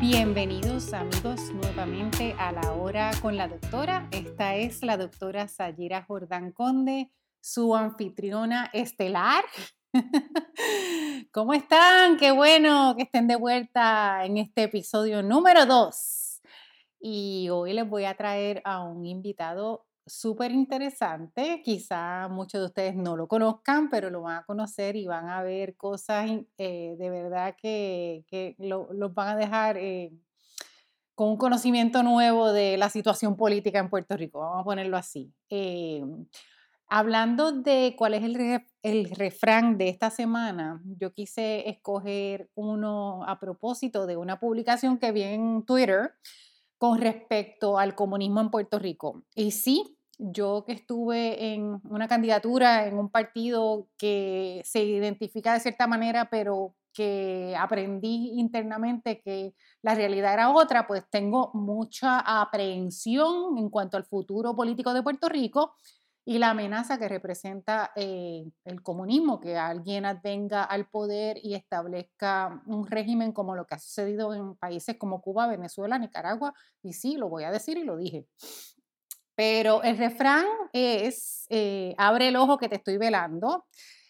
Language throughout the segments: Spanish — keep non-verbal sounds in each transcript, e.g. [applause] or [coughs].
Bienvenidos amigos nuevamente a la hora con la doctora. Esta es la doctora Sayira Jordán Conde, su anfitriona estelar. [laughs] ¿Cómo están? Qué bueno que estén de vuelta en este episodio número 2. Y hoy les voy a traer a un invitado súper interesante. Quizá muchos de ustedes no lo conozcan, pero lo van a conocer y van a ver cosas eh, de verdad que, que los van a dejar eh, con un conocimiento nuevo de la situación política en Puerto Rico. Vamos a ponerlo así. Eh, hablando de cuál es el, el refrán de esta semana, yo quise escoger uno a propósito de una publicación que vi en Twitter con respecto al comunismo en Puerto Rico. Y sí, yo que estuve en una candidatura en un partido que se identifica de cierta manera, pero que aprendí internamente que la realidad era otra, pues tengo mucha aprehensión en cuanto al futuro político de Puerto Rico y la amenaza que representa eh, el comunismo, que alguien venga al poder y establezca un régimen como lo que ha sucedido en países como Cuba, Venezuela, Nicaragua, y sí, lo voy a decir y lo dije. Pero el refrán es, eh, abre el ojo que te estoy velando.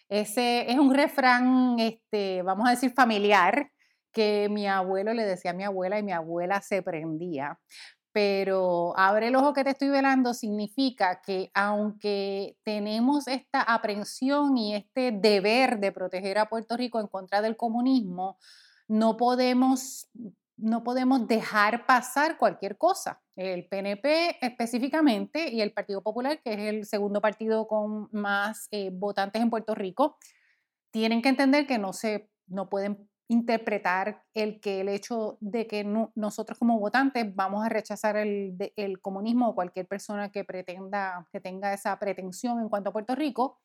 Ese es un refrán, este, vamos a decir, familiar, que mi abuelo le decía a mi abuela y mi abuela se prendía. Pero abre el ojo que te estoy velando significa que aunque tenemos esta aprensión y este deber de proteger a Puerto Rico en contra del comunismo, no podemos no podemos dejar pasar cualquier cosa. El PNP específicamente y el Partido Popular, que es el segundo partido con más eh, votantes en Puerto Rico, tienen que entender que no, se, no pueden interpretar el que el hecho de que nosotros como votantes vamos a rechazar el, el comunismo o cualquier persona que pretenda, que tenga esa pretensión en cuanto a Puerto Rico,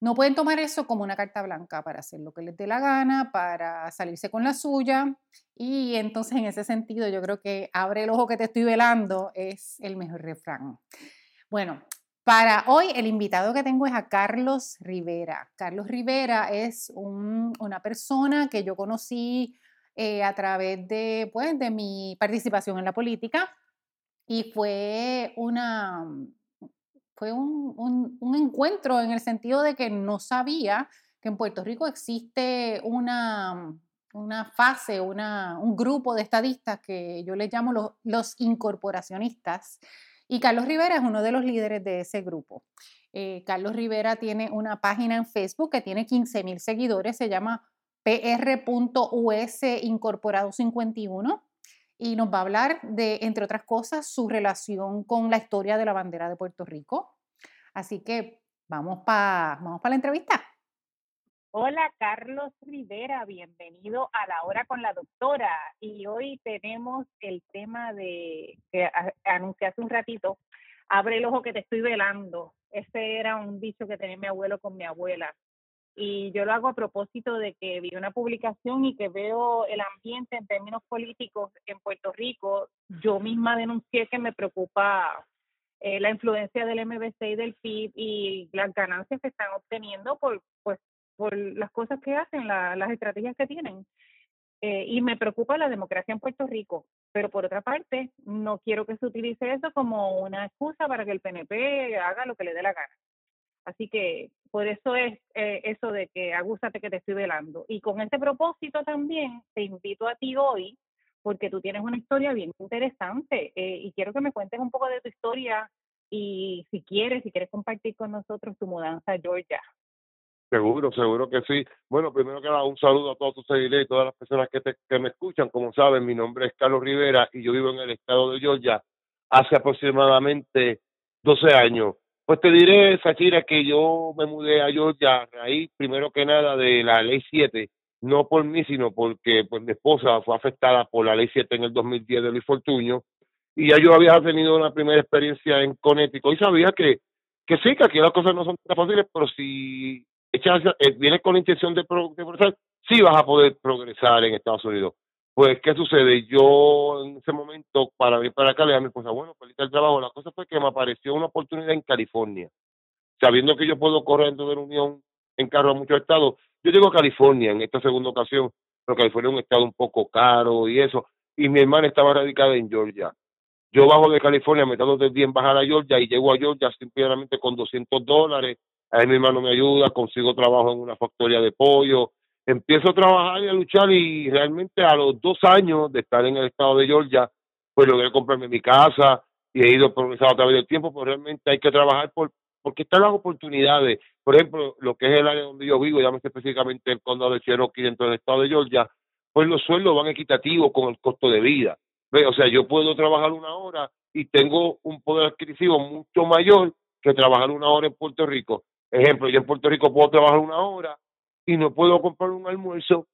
no pueden tomar eso como una carta blanca para hacer lo que les dé la gana, para salirse con la suya. Y entonces en ese sentido yo creo que abre el ojo que te estoy velando es el mejor refrán. Bueno, para hoy el invitado que tengo es a Carlos Rivera. Carlos Rivera es una persona que yo conocí eh, a través de, pues, de mi participación en la política y fue una, fue un, encuentro en el sentido de que no sabía que en Puerto Rico existe una, fase, una, un grupo de estadistas que yo les llamo los, los, incorporacionistas. Y Carlos Rivera es uno de los líderes de ese grupo. Eh, Carlos Rivera tiene una página en Facebook que tiene 15 mil seguidores, se llama pr.us Incorporado 51 y nos va a hablar de, entre otras cosas, su relación con la historia de la bandera de Puerto Rico. Así que vamos para vamos la entrevista. Hola, Carlos Rivera, bienvenido a la hora con la doctora. Y hoy tenemos el tema de que anuncié hace un ratito, abre el ojo que te estoy velando. Ese era un dicho que tenía mi abuelo con mi abuela y yo lo hago a propósito de que vi una publicación y que veo el ambiente en términos políticos en Puerto Rico. Yo misma denuncié que me preocupa eh, la influencia del MBC y del PIB y las ganancias que están obteniendo por, pues, por las cosas que hacen, las estrategias que tienen. Eh, y me preocupa la democracia en Puerto Rico. Pero por otra parte, no quiero que se utilice eso como una excusa para que el PNP haga lo que le dé la gana. Así que por eso es eh, eso de que agúzate que te estoy velando. Y con ese propósito también te invito a ti hoy, porque tú tienes una historia bien interesante eh, y quiero que me cuentes un poco de tu historia y si quieres, si quieres compartir con nosotros tu mudanza a Georgia. Seguro, seguro que sí. Bueno, primero que nada, un saludo a todos tus seguidores y todas las personas que, te, que me escuchan. Como saben, mi nombre es Carlos Rivera y yo vivo en el estado de Georgia hace aproximadamente 12 años. Pues te diré, Sachira, que yo me mudé a Georgia a raíz, primero que nada, de la ley 7, no por mí, sino porque pues mi esposa fue afectada por la ley 7 en el 2010 de Luis Fortuño, y ya yo había tenido una primera experiencia en Connecticut. Y sabía que, que sí, que aquí las cosas no son tan fáciles, pero si echas, eh, vienes con la intención de, de progresar, sí vas a poder progresar en Estados Unidos. Pues, ¿qué sucede? Yo en ese momento, para ir para acá, le dije a mi esposa, bueno, pues el trabajo. La cosa fue que me apareció una oportunidad en California. Sabiendo que yo puedo correr dentro de la Unión en carro a muchos estados, yo llego a California en esta segunda ocasión, pero California es un estado un poco caro y eso. y mi hermana estaba radicada en Georgia. Yo bajo de California, me tardo tres días en bajar a Georgia y llego a Georgia simplemente con 200 dólares. Ahí mi hermano me ayuda, consigo trabajo en una factoría de pollo. Empiezo a trabajar y a luchar y realmente a los dos años de estar en el estado de Georgia, pues logré comprarme mi casa y he ido progresando a través del tiempo, pero realmente hay que trabajar por porque están las oportunidades. Por ejemplo, lo que es el área donde yo vivo, llámese específicamente el condado de Cherokee dentro del estado de Georgia, pues los sueldos van equitativos con el costo de vida. O sea, yo puedo trabajar una hora y tengo un poder adquisitivo mucho mayor que trabajar una hora en Puerto Rico. Ejemplo, yo en Puerto Rico puedo trabajar una hora y no puedo comprar un almuerzo,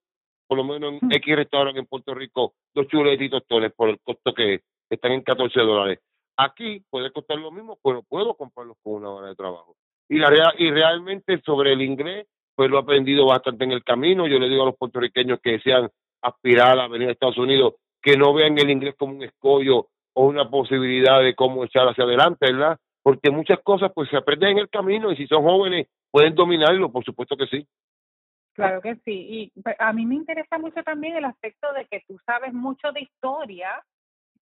por lo menos en mm. X restaurante en Puerto Rico, dos chuletas y tostones por el costo que están en 14 dólares. Aquí puede costar lo mismo, pero puedo comprarlos con una hora de trabajo. Y, la y realmente sobre el inglés, pues lo he aprendido bastante en el camino. Yo le digo a los puertorriqueños que desean aspirar a venir a Estados Unidos, que no vean el inglés como un escollo o una posibilidad de cómo echar hacia adelante, ¿verdad? Porque muchas cosas pues se aprenden en el camino y si son jóvenes pueden dominarlo, por supuesto que sí. Claro que sí. Y pues, a mí me interesa mucho también el aspecto de que tú sabes mucho de historia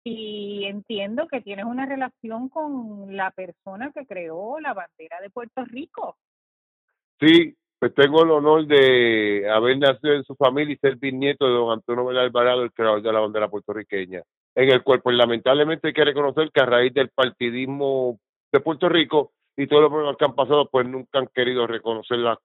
y entiendo que tienes una relación con la persona que creó la bandera de Puerto Rico. Sí, pues tengo el honor de haber nacido en su familia y ser bisnieto de don Antonio Vela Alvarado, el creador de la bandera puertorriqueña, en el cual pues lamentablemente hay que reconocer que a raíz del partidismo de Puerto Rico y todos los problemas que han pasado, pues nunca han querido reconocerla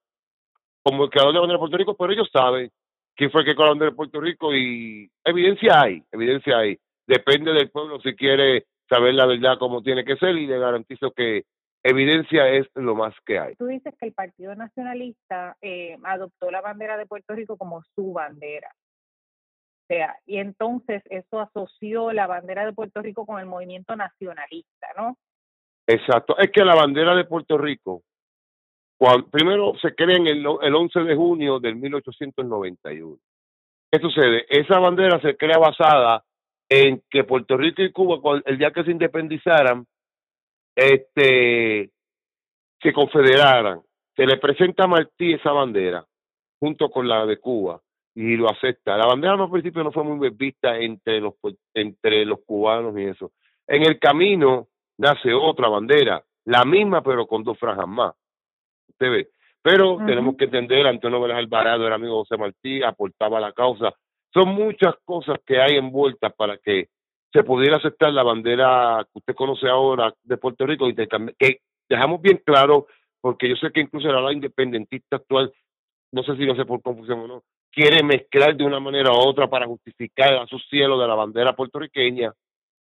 como el creador de la bandera de Puerto Rico, pero ellos saben quién fue el que creó la bandera de Puerto Rico y evidencia hay, evidencia hay depende del pueblo si quiere saber la verdad como tiene que ser y le garantizo que evidencia es lo más que hay. Tú dices que el Partido Nacionalista eh, adoptó la bandera de Puerto Rico como su bandera. O sea, y entonces eso asoció la bandera de Puerto Rico con el movimiento nacionalista, ¿no? Exacto. Es que la bandera de Puerto Rico, primero se crea en el, el 11 de junio del 1891. ¿Qué sucede? Esa bandera se crea basada en que Puerto Rico y Cuba, el día que se independizaran, este, se confederaran. Se le presenta a Martí esa bandera, junto con la de Cuba, y lo acepta. La bandera al principio no fue muy vista entre los, entre los cubanos y eso. En el camino nace otra bandera, la misma pero con dos franjas más. Usted ve. Pero tenemos que entender, Antonio Vélez Alvarado era amigo José Martí, aportaba la causa, son muchas cosas que hay envueltas para que se pudiera aceptar la bandera que usted conoce ahora de Puerto Rico y que dejamos bien claro, porque yo sé que incluso la independentista actual, no sé si lo sé por confusión o no, quiere mezclar de una manera u otra para justificar a su cielo de la bandera puertorriqueña,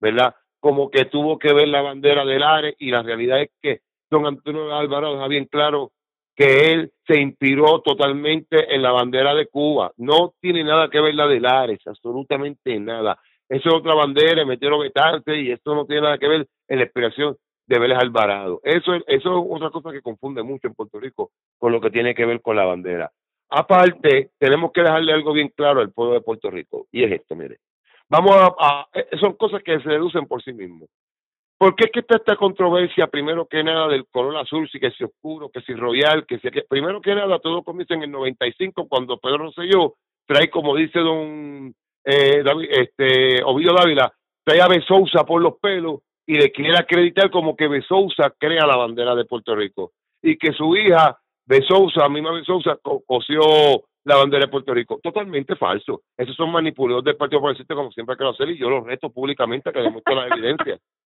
¿verdad? Como que tuvo que ver la bandera del ARE y la realidad es que don Antonio Alvarado deja bien claro que él se inspiró totalmente en la bandera de Cuba. No tiene nada que ver la de Lares, absolutamente nada. Eso es otra bandera, metieron vetarte y esto no tiene nada que ver en la inspiración de Vélez Alvarado. Eso, eso es otra cosa que confunde mucho en Puerto Rico con lo que tiene que ver con la bandera. Aparte, tenemos que dejarle algo bien claro al pueblo de Puerto Rico, y es esto, mire. Vamos a, a son cosas que se deducen por sí mismos. ¿Por qué es que está esta controversia, primero que nada, del color azul, si que si oscuro, que si royal, que si... Que, primero que nada, todo comienza en el 95, cuando Pedro Rosselló trae, como dice don eh, este, Ovidio Dávila, trae a Besousa por los pelos y le quiere acreditar como que Besousa crea la bandera de Puerto Rico y que su hija Besousa, misma Besousa, cosió la bandera de Puerto Rico. Totalmente falso. Esos son manipuladores del Partido Progresista, como siempre quiero hacer, y yo los reto públicamente a que demuestren la evidencia. [laughs]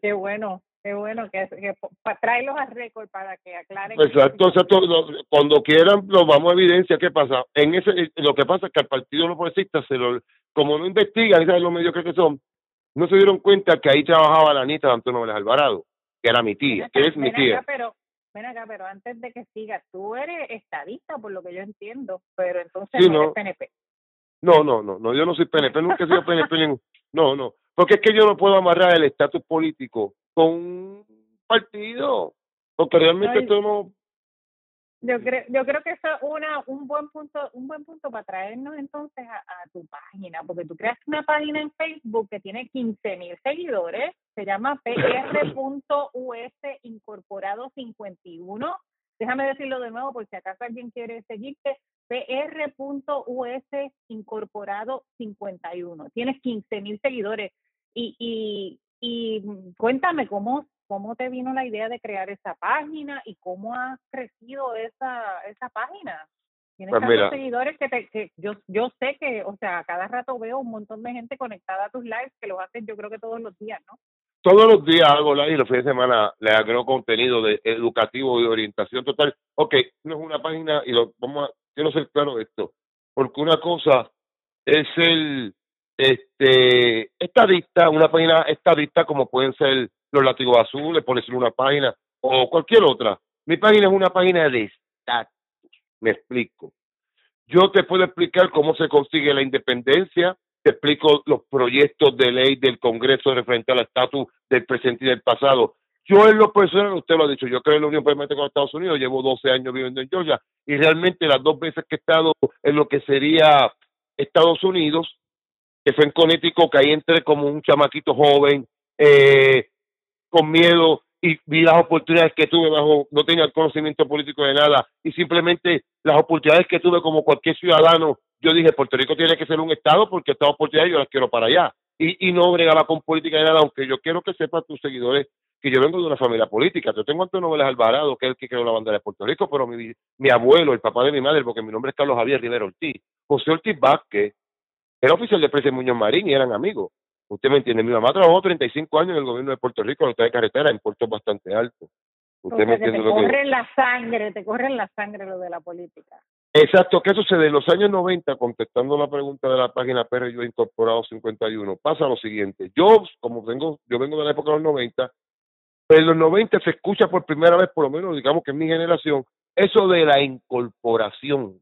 Qué bueno, qué bueno que, que tráelos a récord para que aclaren. Exacto, exacto. Cuando quieran, lo vamos a evidencia. ¿Qué pasa? En ese, lo que pasa es que al Partido No Progresista, se lo, como no investigan, y saben los medios que son, no se dieron cuenta que ahí trabajaba la Anita de Antonio Vélez Alvarado, que era mi tía, que es mi tía. pero, ven acá, pero antes de que sigas, tú eres estadista, por lo que yo entiendo, pero entonces no, eres PNP. No, no, no, no, yo no soy PNP, nunca he sido PNP. No, no, porque es que yo no puedo amarrar el estatus político con un partido, porque realmente esto no... Yo creo, yo creo que eso es una, un buen punto, un buen punto para traernos entonces a, tu página, porque tú creas una página en Facebook que tiene 15 mil seguidores, se llama pr.us [laughs] incorporado 51. Déjame decirlo de nuevo por si acaso alguien quiere seguirte, pr.us incorporado 51. Tienes 15 mil seguidores. Y, y, y cuéntame cómo, cómo te vino la idea de crear esa página y cómo ha crecido esa, esa página. Tienes Pues tantos mira. seguidores que, te, que yo, yo sé que, o sea, cada rato veo un montón de gente conectada a tus lives que los hacen yo creo que todos los días, ¿no? Todos los días hago live y los fines de semana le agrego contenido de educativo y de orientación total. Ok, no es una página y lo vamos a, quiero ser claro esto, porque una cosa es el este estadista, una página estadista como pueden ser los látigos azules, por decir una página, o cualquier otra. Mi página es una página de estatus, me explico. Yo te puedo explicar cómo se consigue la independencia, te explico los proyectos de ley del Congreso referente al estatus del presente y del pasado. Yo en lo personal, usted lo ha dicho, yo creo en la Unión Permanente con Estados Unidos, llevo 12 años viviendo en Georgia y realmente las dos veces que he estado en lo que sería Estados Unidos, que fue en Connecticut, que ahí entré como un chamaquito joven, eh, con miedo y vi las oportunidades que tuve bajo, no tenía conocimiento político de nada y simplemente las oportunidades que tuve como cualquier ciudadano, yo dije, Puerto Rico tiene que ser un estado porque estas oportunidades yo las quiero para allá y, y no bregaba con política de nada, aunque yo quiero que sepan tus seguidores que yo vengo de una familia política. Yo tengo Antonio Vélez Alvarado, que es el que creó la bandera de Puerto Rico, pero mi, mi abuelo, el papá de mi madre, porque mi nombre es Carlos Javier Rivera Ortiz, José Ortiz Vázquez, era oficial de presa en Muñoz Marín y eran amigos. Usted me entiende, mi mamá trabajó 35 años en el gobierno de Puerto Rico, en la de carretera, en puertos bastante altos. O Usted sea, me que te entiende lo que corre en la sangre, te corre en la sangre lo de la política. Exacto, ¿qué sucede? En los años 90, contestando la pregunta de la página PR Yo Incorporado 51, pasa lo siguiente. Yo, como vengo, yo vengo de la época de los 90, pero en los 90 se escucha por primera vez, por lo menos digamos que en mi generación, eso de la incorporación.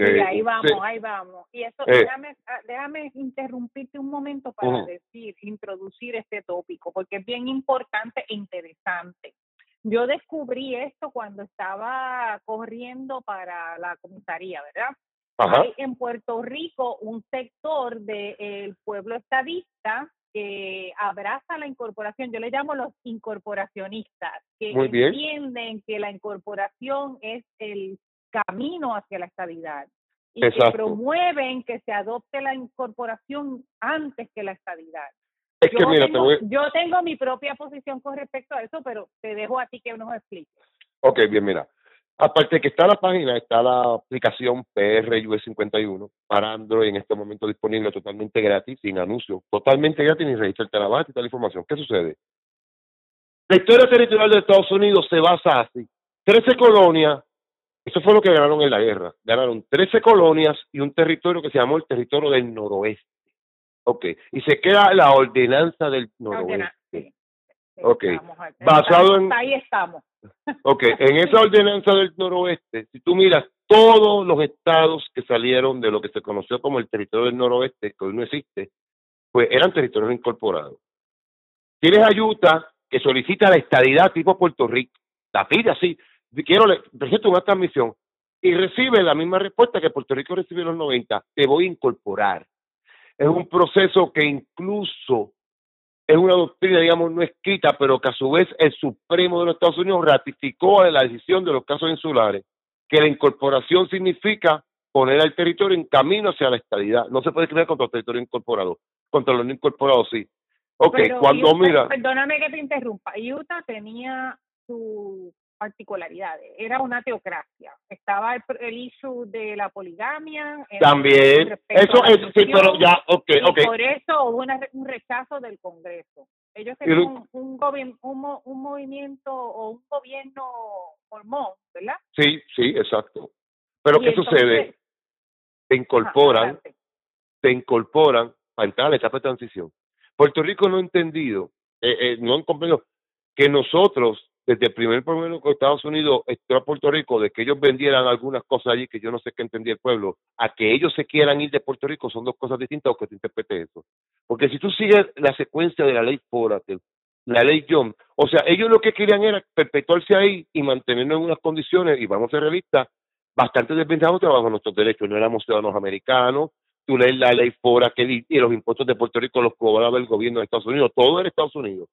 Y que ahí vamos, ahí vamos. Y eso, Eh. déjame, ah, déjame interrumpirte un momento para decir, introducir este tópico, porque es bien importante e interesante. Yo descubrí esto cuando estaba corriendo para la comisaría, ¿verdad? Ajá, Hay en Puerto Rico un sector del pueblo estadista que abraza la incorporación, yo le llamo los incorporacionistas, que Muy bien. entienden que la incorporación es el camino hacia la estabilidad y que promueven que se adopte la incorporación antes que la estabilidad. es que Yo mira, te tengo, voy, yo tengo mi propia posición con respecto a eso, pero te dejo a ti que nos expliques. Ok, bien, mira. Aparte de que está la página, está la aplicación PRUS 51 para Android en este momento disponible totalmente gratis, sin anuncios, totalmente gratis, ni registrarte la base y toda la información. ¿Qué sucede? La historia territorial de Estados Unidos se basa así. 13 colonias, eso fue lo que ganaron en la guerra. Ganaron 13 colonias y un territorio que se llamó el territorio del noroeste. Ok, y se queda la ordenanza del noroeste. Ok. estamos. Basado en- Ahí estamos. Ok, en [laughs] esa ordenanza del noroeste, si tú miras todos los estados que salieron de lo que se conoció como el territorio del noroeste, que hoy no existe, pues eran territorios incorporados. Tienes a Utah que solicita la estadidad tipo Puerto Rico, la pide así, quiero, le presento una transmisión y recibe la misma respuesta que Puerto Rico recibió en los 90, te voy a incorporar. Es un proceso que incluso es una doctrina, digamos, no escrita, pero que a su vez el Supremo de los Estados Unidos ratificó la decisión de los casos insulares, que la incorporación significa poner al territorio en camino hacia la estadidad. No se puede crear contra el territorio incorporado, contra los no incorporados sí. Ok, Pero cuando Utah- mira, Perdóname que te interrumpa. Utah tenía sus particularidades. Era una teocracia. Estaba el, el issue de la poligamia. también, eso es, sí, pero ya, ok, ok, por eso hubo una un rechazo del Congreso. Ellos tenían un, un, un, un movimiento o un gobierno mormón, ¿verdad? sí, sí, exacto. Pero ¿qué sucede? Te Ajá, incorporan adelante. se incorporan para entrar a la etapa de transición. Puerto Rico no ha entendido, eh, eh, no han comprendido que nosotros, desde el primer problema con Estados Unidos, entró a Puerto Rico, de que ellos vendieran algunas cosas allí que yo no sé qué entendía el pueblo, a que ellos se quieran ir de Puerto Rico son dos cosas distintas o que te interprete eso. Porque si tú sigues la secuencia de la ley Foratel, la ley John, o sea, ellos lo que querían era perpetuarse ahí y mantenernos en unas condiciones, y vamos a ser realistas, bastante desventajados bajo nuestros derechos. No éramos ciudadanos americanos, tú lees la ley Fora que di- y los impuestos de Puerto Rico los cobraba el gobierno de Estados Unidos, todo era Estados Unidos.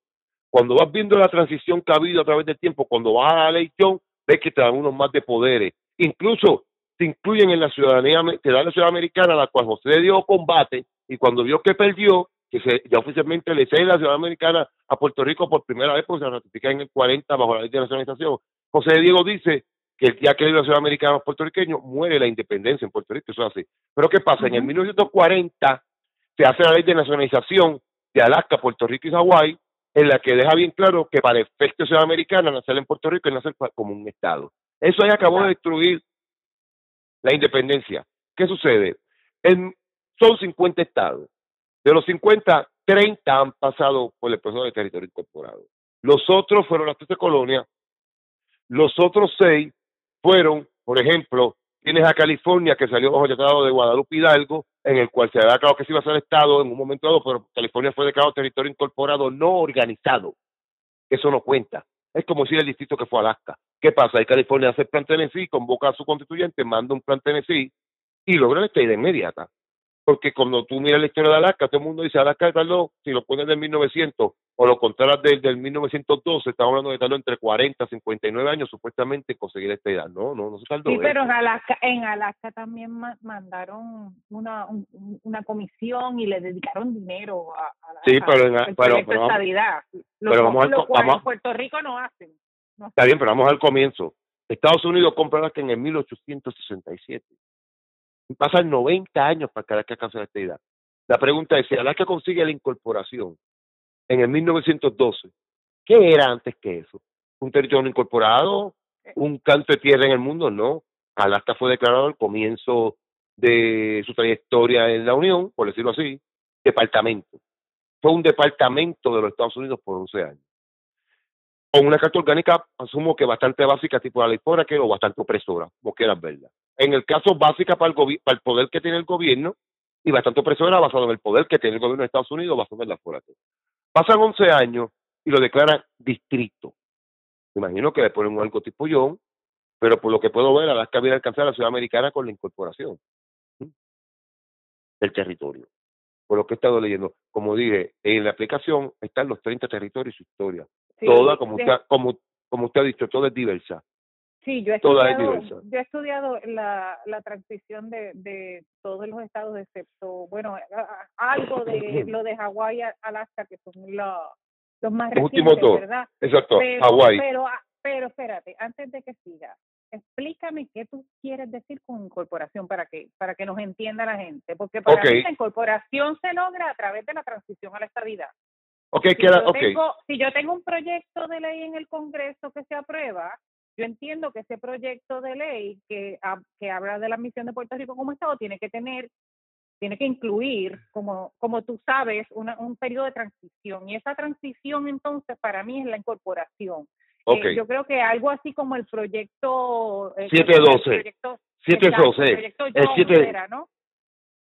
Cuando vas viendo la transición que ha habido a través del tiempo, cuando vas a la John, ves que te dan unos más de poderes. Incluso se incluyen en la ciudadanía, que da la ciudadanía americana, a la cual José dio combate, y cuando vio que perdió, que se, ya oficialmente le cede la ciudadanía americana a Puerto Rico por primera vez, porque se ratifica en el 40 bajo la ley de nacionalización, José Diego dice que el día que la ciudadanía americana a los puertorriqueños, muere la independencia en Puerto Rico, eso es así. Pero ¿qué pasa? En el 1940 se hace la ley de nacionalización de Alaska, Puerto Rico y Hawái, en la que deja bien claro que para efecto de ciudad americana nacer en Puerto Rico es nacer como un Estado. Eso ahí acabó de destruir la independencia. ¿Qué sucede? En, son 50 estados. De los 50, 30 han pasado por el proceso de territorio incorporado. Los otros fueron las 13 colonias. Los otros seis fueron, por ejemplo, tienes a California que salió bajo el tratado de Guadalupe Hidalgo, en el cual se había declarado que se iba a ser Estado en un momento dado, pero California fue declarado territorio incorporado no organizado. Eso no cuenta. Es como decir el distrito que fue Alaska. ¿Qué pasa? Ahí California hace el plan Tennessee, convoca a su constituyente, manda un plan Tennessee y logra la estadía inmediata porque cuando tú miras la historia de Alaska, todo el mundo dice Alaska tardó, si lo pones del 1900 o lo contraras del, del 1912, estamos hablando de tardó entre 40 y 59 años supuestamente conseguir esta edad. No, no, no se tardó. Sí, pero en Alaska, en Alaska también mandaron una, una comisión y le dedicaron dinero a, a Sí, pero, en, pero, pero, vamos, lo cual en Puerto Rico no hacen. Está bien, pero vamos al comienzo. Estados Unidos compró Alaska en el 1867 pasan 90 años para que Alaska alcance la estadidad. La pregunta es, si Alaska consigue la incorporación en el 1912, ¿qué era antes que eso? ¿Un territorio incorporado? ¿Un canto de tierra en el mundo? No. Alaska fue declarado al comienzo de su trayectoria en la Unión, por decirlo así, departamento. Fue un departamento de los Estados Unidos por 11 años. Con una carta orgánica, asumo que bastante básica, tipo la ley que o bastante opresora, como quieras verla en el caso básica para el, para el poder que tiene el gobierno y bastante opresora basado en el poder que tiene el gobierno de Estados Unidos basado en la fuerza. Pasan 11 años y lo declaran distrito. Me imagino que le ponen algo tipo yo, pero por lo que puedo ver, Alaska viene a alcanzar a la ciudad americana con la incorporación del territorio. Por lo que he estado leyendo, como dije, en la aplicación están los 30 territorios y su historia. Toda, como usted, como, como usted ha dicho, toda es diversa. Sí, yo he estudiado, yo he estudiado la, la transición de, de todos los estados, excepto, bueno, algo de [clears throat] lo de Hawái, Alaska, que son los, los más recientes, ¿verdad? Exacto, pero, Hawái. Pero, ah, pero espérate, antes de que siga, explícame qué tú quieres decir con incorporación para que para que nos entienda la gente, porque para mí la incorporación se logra a través de la transición a la estabilidad. Okay, si, yo tengo, si yo tengo un proyecto de ley en el Congreso que se aprueba, yo entiendo que ese proyecto de ley que, que habla de la misión de Puerto Rico como Estado tiene que tener, tiene que incluir, como, como tú sabes, una, un periodo de transición. Y esa transición entonces para mí es la incorporación. Eh, yo creo que algo así como el proyecto... Eh, 712. 712. El, 7, ¿no?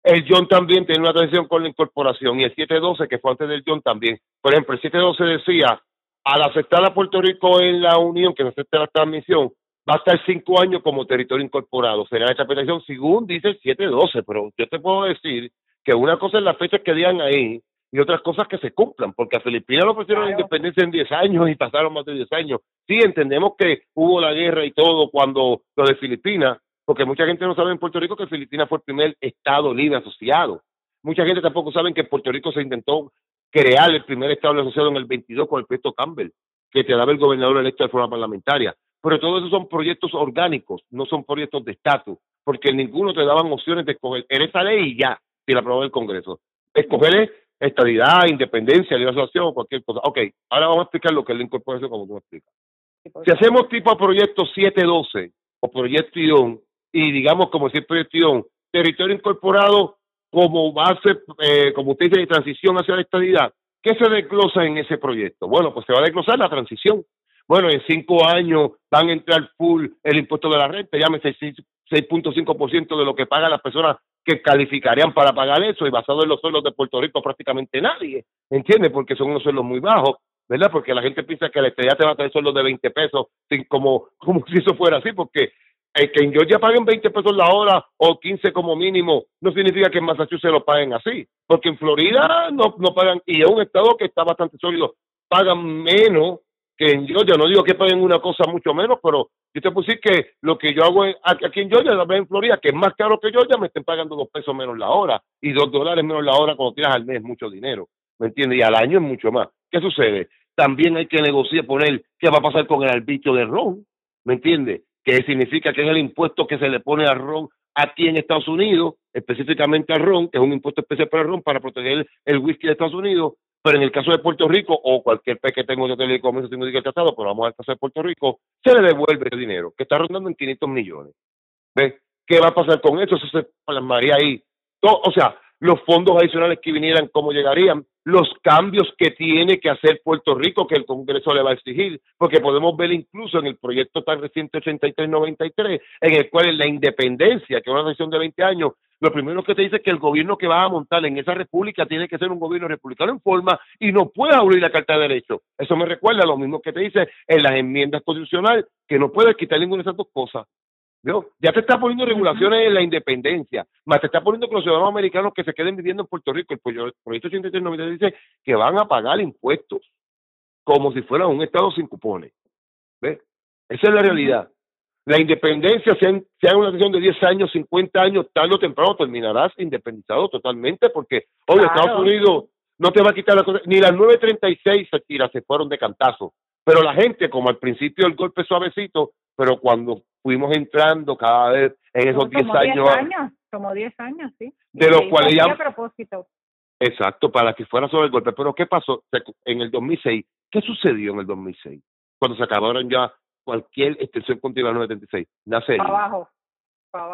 El John también tiene una transición con la incorporación y el 712, que fue antes del John también. Por ejemplo, el 712 decía al aceptar a Puerto Rico en la Unión, que no acepte la transmisión, va a estar cinco años como territorio incorporado. Será esta petición según dice el 712, pero yo te puedo decir que una cosa es las fechas que digan ahí y otras cosas que se cumplan, porque a Filipinas lo ofrecieron la independencia en 10 años y pasaron más de 10 años. Sí, entendemos que hubo la guerra y todo cuando lo de Filipinas, porque mucha gente no sabe en Puerto Rico que Filipinas fue el primer Estado libre asociado. Mucha gente tampoco sabe que en Puerto Rico se intentó crear el primer Estado asociado en el 22 con el proyecto Campbell, que te daba el gobernador electo de forma parlamentaria. Pero todos esos son proyectos orgánicos, no son proyectos de estatus, porque ninguno te daban opciones de escoger en esa ley y ya, si la aprobó el Congreso. Escoger estabilidad, independencia, libre asociación o cualquier cosa. Ok, ahora vamos a explicar lo que es la incorporación como tú me explicas. Si hacemos tipo proyecto 712 o proyecto ION, y digamos como si el proyecto ION, territorio incorporado como base, eh, como usted dice, de transición hacia la estabilidad, ¿qué se desglosa en ese proyecto? Bueno, pues se va a desglosar la transición. Bueno, en cinco años van a entrar full el impuesto de la renta, llámese 6.5% de lo que pagan las personas que calificarían para pagar eso, y basado en los sueldos de Puerto Rico prácticamente nadie, ¿entiende? Porque son unos sueldos muy bajos, ¿verdad? Porque la gente piensa que la estabilidad te va a traer sueldos de 20 pesos, como, como si eso fuera así, porque el que en Georgia paguen 20 pesos la hora o 15 como mínimo, no significa que en Massachusetts lo paguen así, porque en Florida no, no pagan, y es un estado que está bastante sólido, pagan menos que en Georgia, no digo que paguen una cosa mucho menos, pero yo te decir que lo que yo hago aquí en Georgia, en Florida, que es más caro que Georgia, me estén pagando dos pesos menos la hora y dos dólares menos la hora cuando tiras al mes mucho dinero, ¿me entiendes? Y al año es mucho más. ¿Qué sucede? También hay que negociar, poner qué va a pasar con el arbitrio de ron, ¿me entiendes? Que significa que es el impuesto que se le pone al ron aquí en Estados Unidos, específicamente al ron, que es un impuesto especial para el ron para proteger el whisky de Estados Unidos, pero en el caso de Puerto Rico o cualquier pez que tenga un hotel de comercio tengo que tratado, pero vamos al caso Puerto Rico, se le devuelve ese dinero, que está rondando en 500 millones. ¿Ves? ¿Qué va a pasar con eso? Eso se plasmaría ahí. o sea, los fondos adicionales que vinieran, cómo llegarían, los cambios que tiene que hacer Puerto Rico, que el Congreso le va a exigir, porque podemos ver incluso en el proyecto tan reciente 83-93, en el cual en la independencia, que es una decisión de 20 años, lo primero que te dice es que el gobierno que va a montar en esa república tiene que ser un gobierno republicano en forma y no puede abrir la Carta de Derechos. Eso me recuerda a lo mismo que te dice en las enmiendas constitucionales, que no puedes quitar ninguna de esas dos cosas. Ya te está poniendo regulaciones en la independencia, más te está poniendo que los ciudadanos americanos que se queden viviendo en Puerto Rico, el proyecto 8390 dice que van a pagar impuestos como si fueran un Estado sin cupones. ¿Ves? Esa es la realidad. La independencia, sea, sea una decisión de 10 años, 50 años, tarde o temprano terminarás independizado totalmente porque hoy Estados Unidos no te va a quitar la cosa, ni las 936 se tira, se fueron de cantazo. Pero la gente, como al principio el golpe suavecito, pero cuando fuimos entrando cada vez en esos 10 años, años. Como 10 años, sí. De los cuales ya... propósito. Exacto, para que fuera sobre el golpe. Pero ¿qué pasó en el 2006? ¿Qué sucedió en el 2006? Cuando se acabaron ya cualquier extensión continua 936. Nace el para abajo,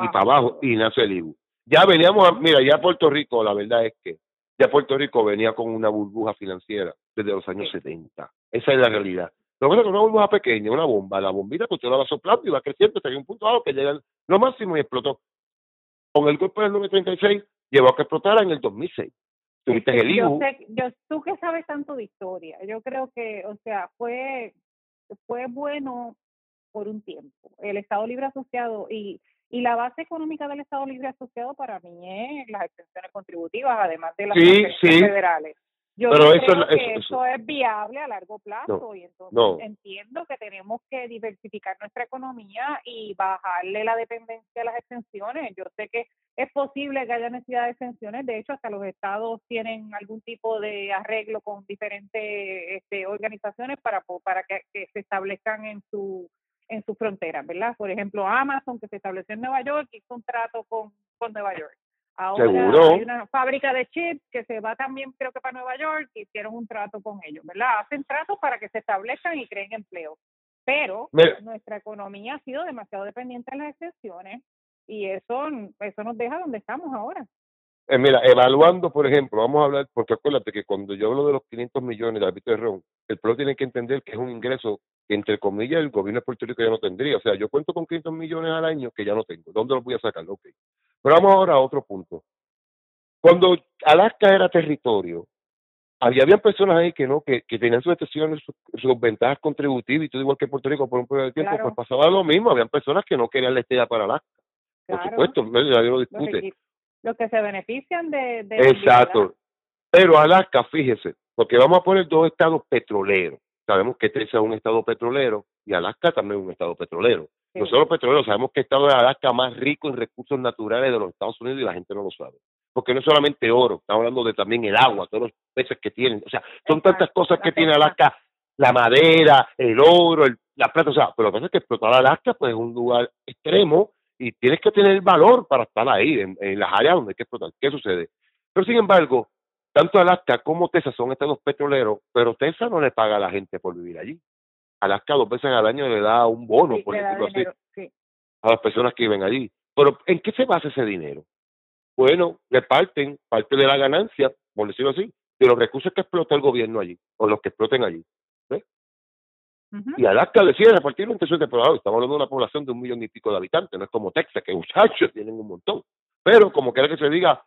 Y para abajo, y nace el IBU. Ya veníamos, a, mira, ya Puerto Rico, la verdad es que ya Puerto Rico venía con una burbuja financiera desde los años 70. Esa es la realidad. Lo que es una burbuja pequeña, una bomba, la bombita que usted la va soplando y va creciendo hasta que un punto alto que llega lo máximo y explotó. Con el golpe del 936 llevó a que explotara en el 2006. Tuviste el IBU. Yo sé, yo, tú que sabes tanto de historia, yo creo que, o sea, fue, fue bueno por un tiempo. El Estado Libre Asociado y, y la base económica del Estado Libre Asociado para mí es las extensiones contributivas, además de las sí, federales. Yo creo que eso, es viable a largo plazo y entonces entiendo que tenemos que diversificar nuestra economía y bajarle la dependencia a las extensiones. Yo sé que es posible que haya necesidad de extensiones, de hecho hasta los estados tienen algún tipo de arreglo con diferentes este, organizaciones para, para que, se establezcan en su en sus fronteras, ¿verdad? Por ejemplo, Amazon, que se estableció en Nueva York, hizo un trato con, con Nueva York. Ahora hay una fábrica de chips que se va también, creo que para Nueva York, y hicieron un trato con ellos, ¿verdad? Hacen tratos para que se establezcan y creen empleo. Pero nuestra economía ha sido demasiado dependiente de las excepciones y eso, eso nos deja donde estamos ahora. Eh, mira, evaluando, por ejemplo, vamos a hablar, porque acuérdate que cuando yo hablo de los 500 millones de hábitos de RON, el pueblo tiene que entender que es un ingreso que, entre comillas, el gobierno de Puerto Rico ya no tendría. O sea, yo cuento con 500 millones al año que ya no tengo. ¿Dónde los voy a sacar? Ok. Pero vamos ahora a otro punto. Cuando Alaska era territorio, había, había personas ahí que no, que, que tenían sus excepciones, sus, ventajas contributivas y todo igual que Puerto Rico por un periodo de tiempo, pues pasaba lo mismo. Habían personas que no querían la estadía para Alaska. Por supuesto, nadie lo discute. Los que, se benefician de... Exacto. Pero Alaska, fíjese, porque vamos a poner dos estados petroleros. Sabemos que Texas es un estado petrolero y Alaska también es un estado petrolero. Nosotros petroleros sabemos que el estado de Alaska más rico en recursos naturales de los Estados Unidos y la gente no lo sabe. Porque no es solamente oro, estamos hablando de también el agua, todos los peces que tienen. O sea, son tantas cosas que tiene Alaska, la madera, el oro, la plata. O sea, pero lo que pasa es que explotar Alaska pues, es un lugar extremo y tienes que tener valor para estar ahí, en, en las áreas donde hay que explotar. ¿Qué sucede? Pero sin embargo, tanto Alaska como Texas son estados petroleros, pero Texas no le paga a la gente por vivir allí. Alaska dos veces al año le da un bono, por decirlo así, a las personas que viven allí. Pero ¿en qué se basa ese dinero? Bueno, reparten parte de la ganancia, por decirlo así, de los recursos que explota el gobierno allí, o los que exploten allí. Y Alaska decide repartirlo entre sus Estamos hablando de una población de un millón y pico de habitantes, no es como Texas, que [laughs] muchachos tienen un montón. Pero como quiera que se diga,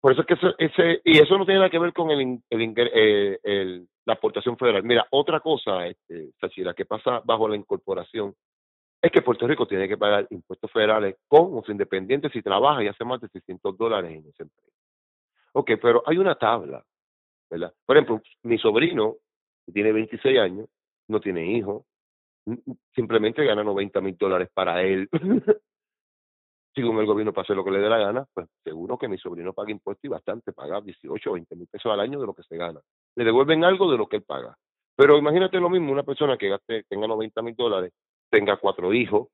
por eso es que ese, y eso no tiene nada que ver con el, el, eh, el, la aportación federal. Mira, otra cosa, este, Sachira, que pasa bajo la incorporación, es que Puerto Rico tiene que pagar impuestos federales con sin independientes si trabaja y hace más de 600 dólares en ese empleo. Ok, pero hay una tabla, ¿verdad? Por ejemplo, mi sobrino, que tiene 26 años, no tiene hijos, simplemente gana 90 mil dólares para él. [laughs] Según el gobierno hacer lo que le dé la gana, pues seguro que mi sobrino paga impuestos y bastante, paga 18 o 20 mil pesos al año de lo que se gana. Le devuelven algo de lo que él paga. Pero imagínate lo mismo, una persona que gaste, tenga 90 mil dólares, tenga cuatro hijos,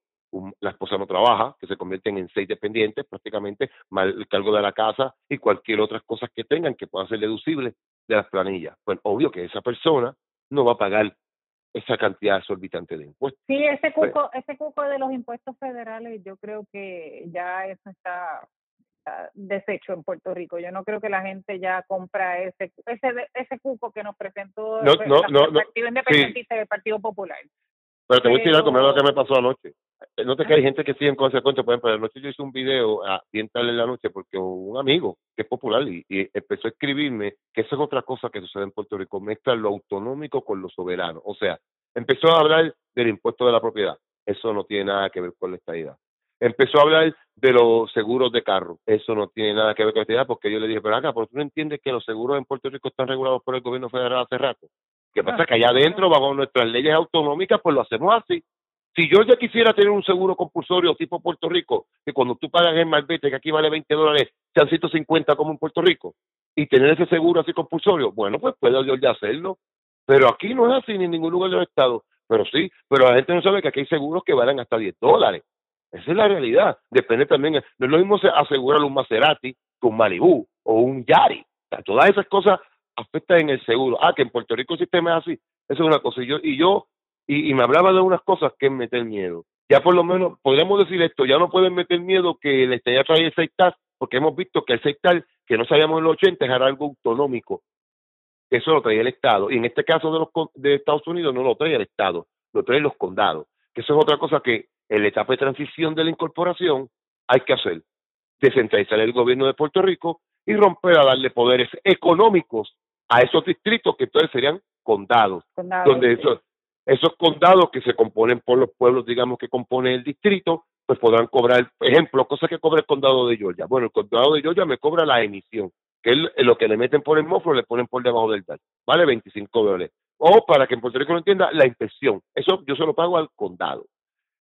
la esposa no trabaja, que se convierten en seis dependientes prácticamente, más el cargo de la casa y cualquier otras cosas que tengan que puedan ser deducibles de las planillas. Pues obvio que esa persona no va a pagar esa cantidad exorbitante de impuestos. Sí, ese pues cuco, ese cuco de los impuestos federales, yo creo que ya eso está, deshecho en Puerto Rico. Yo no creo que la gente ya compra ese ese ese cuco que nos presentó el, Partido Independentista y el Partido Popular. Pero te voy a decir algo, lo que me pasó anoche. Eh, no te que hay gente que sigue en consecuencia, por ejemplo, anoche yo hice un video a bien tarde en la noche porque un amigo que es popular y, empezó a escribirme que esa es otra cosa que sucede en Puerto Rico, mezcla lo autonómico con lo soberano. O sea, empezó a hablar del impuesto de la propiedad. Eso no tiene nada que ver con la estadidad. Empezó a hablar de los seguros de carro. Eso no tiene nada que ver con la estadidad porque yo le dije, pero acá, ¿por tú no entiendes que los seguros en Puerto Rico están regulados por el gobierno federal hace rato? ¿Qué pasa? Que allá adentro, bajo nuestras leyes autonómicas, pues lo hacemos así. Si yo ya quisiera tener un seguro compulsorio tipo Puerto Rico, que cuando tú pagas el malvete, que aquí vale 20 dólares, sean 150 como en Puerto Rico, y tener ese seguro así compulsorio, bueno, pues puedo yo ya hacerlo. Pero aquí no es así ni en ningún lugar del Estado. Pero sí, pero la gente no sabe que aquí hay seguros que valen hasta 10 dólares. Esa es la realidad. Depende también, no es lo mismo asegurar un Maserati que un Malibu o un Yari. todas esas cosas afectan en el seguro. Ah, que en Puerto Rico el sistema es así. Eso es una cosa. Y yo, y yo y, me hablaba de unas cosas que meter miedo. Ya por lo menos podríamos decir esto, ya no pueden meter miedo que el Estado trae el sectar, porque hemos visto que el sectar, que no sabíamos en los 80, era algo autonómico. Eso lo traía el Estado. Y en este caso de, los, de Estados Unidos no lo trae el Estado, lo traen los condados. Que eso es otra cosa que en la etapa de transición de la incorporación hay que hacer. Descentralizar el gobierno de Puerto Rico y romper a darle poderes económicos a esos distritos que entonces serían condados, donde eso, esos condados que se componen por los pueblos, digamos, que componen el distrito, pues podrán cobrar, ejemplo, cosas que cobra el condado de Georgia. Bueno, el condado de Georgia me cobra la emisión, que es lo que le meten por el mofro, le ponen por debajo del DAL, vale 25 dólares. O para que en Puerto Rico lo entienda, la inspección. Eso yo se lo pago al condado.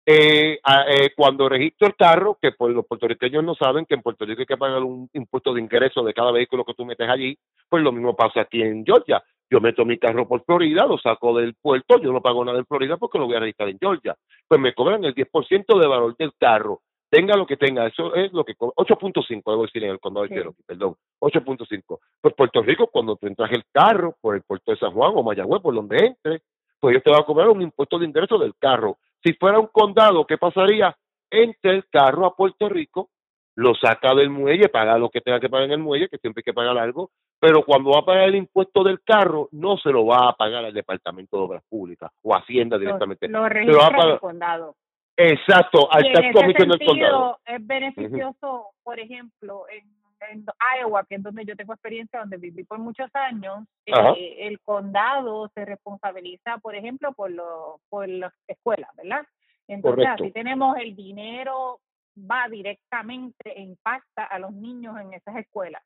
Eh, eh, cuando registro el carro, que pues los puertorriqueños no saben que en Puerto Rico hay que pagar un impuesto de ingreso de cada vehículo que tú metes allí, pues lo mismo pasa aquí en Georgia. Yo meto mi carro por Florida, lo saco del puerto, yo no pago nada en Florida porque lo voy a registrar en Georgia. Pues me cobran el 10% de valor del carro. Tenga lo que tenga, eso es lo que 8.5, debo decir en el condado de Cherokee, perdón, 8.5. Pues Puerto Rico, cuando tú entras el carro por el puerto de San Juan o Mayagüez, por donde entre, pues yo te va a cobrar un impuesto de ingreso del carro. Si fuera un condado, ¿qué pasaría? Entre el carro a Puerto Rico, lo saca del muelle, paga lo que tenga que pagar en el muelle, que siempre hay que pagar algo, pero cuando va a pagar el impuesto del carro, no se lo va a pagar al Departamento de Obras Públicas o Hacienda directamente. Lo, registra el condado. Exacto, al tax commission del condado. Es beneficioso, por ejemplo, en, Iowa, que es donde yo tengo experiencia, donde viví por muchos años, eh, el condado se responsabiliza, por ejemplo, por, lo, por las escuelas, ¿verdad? Entonces, así tenemos el dinero va directamente e impacta a los niños en esas escuelas.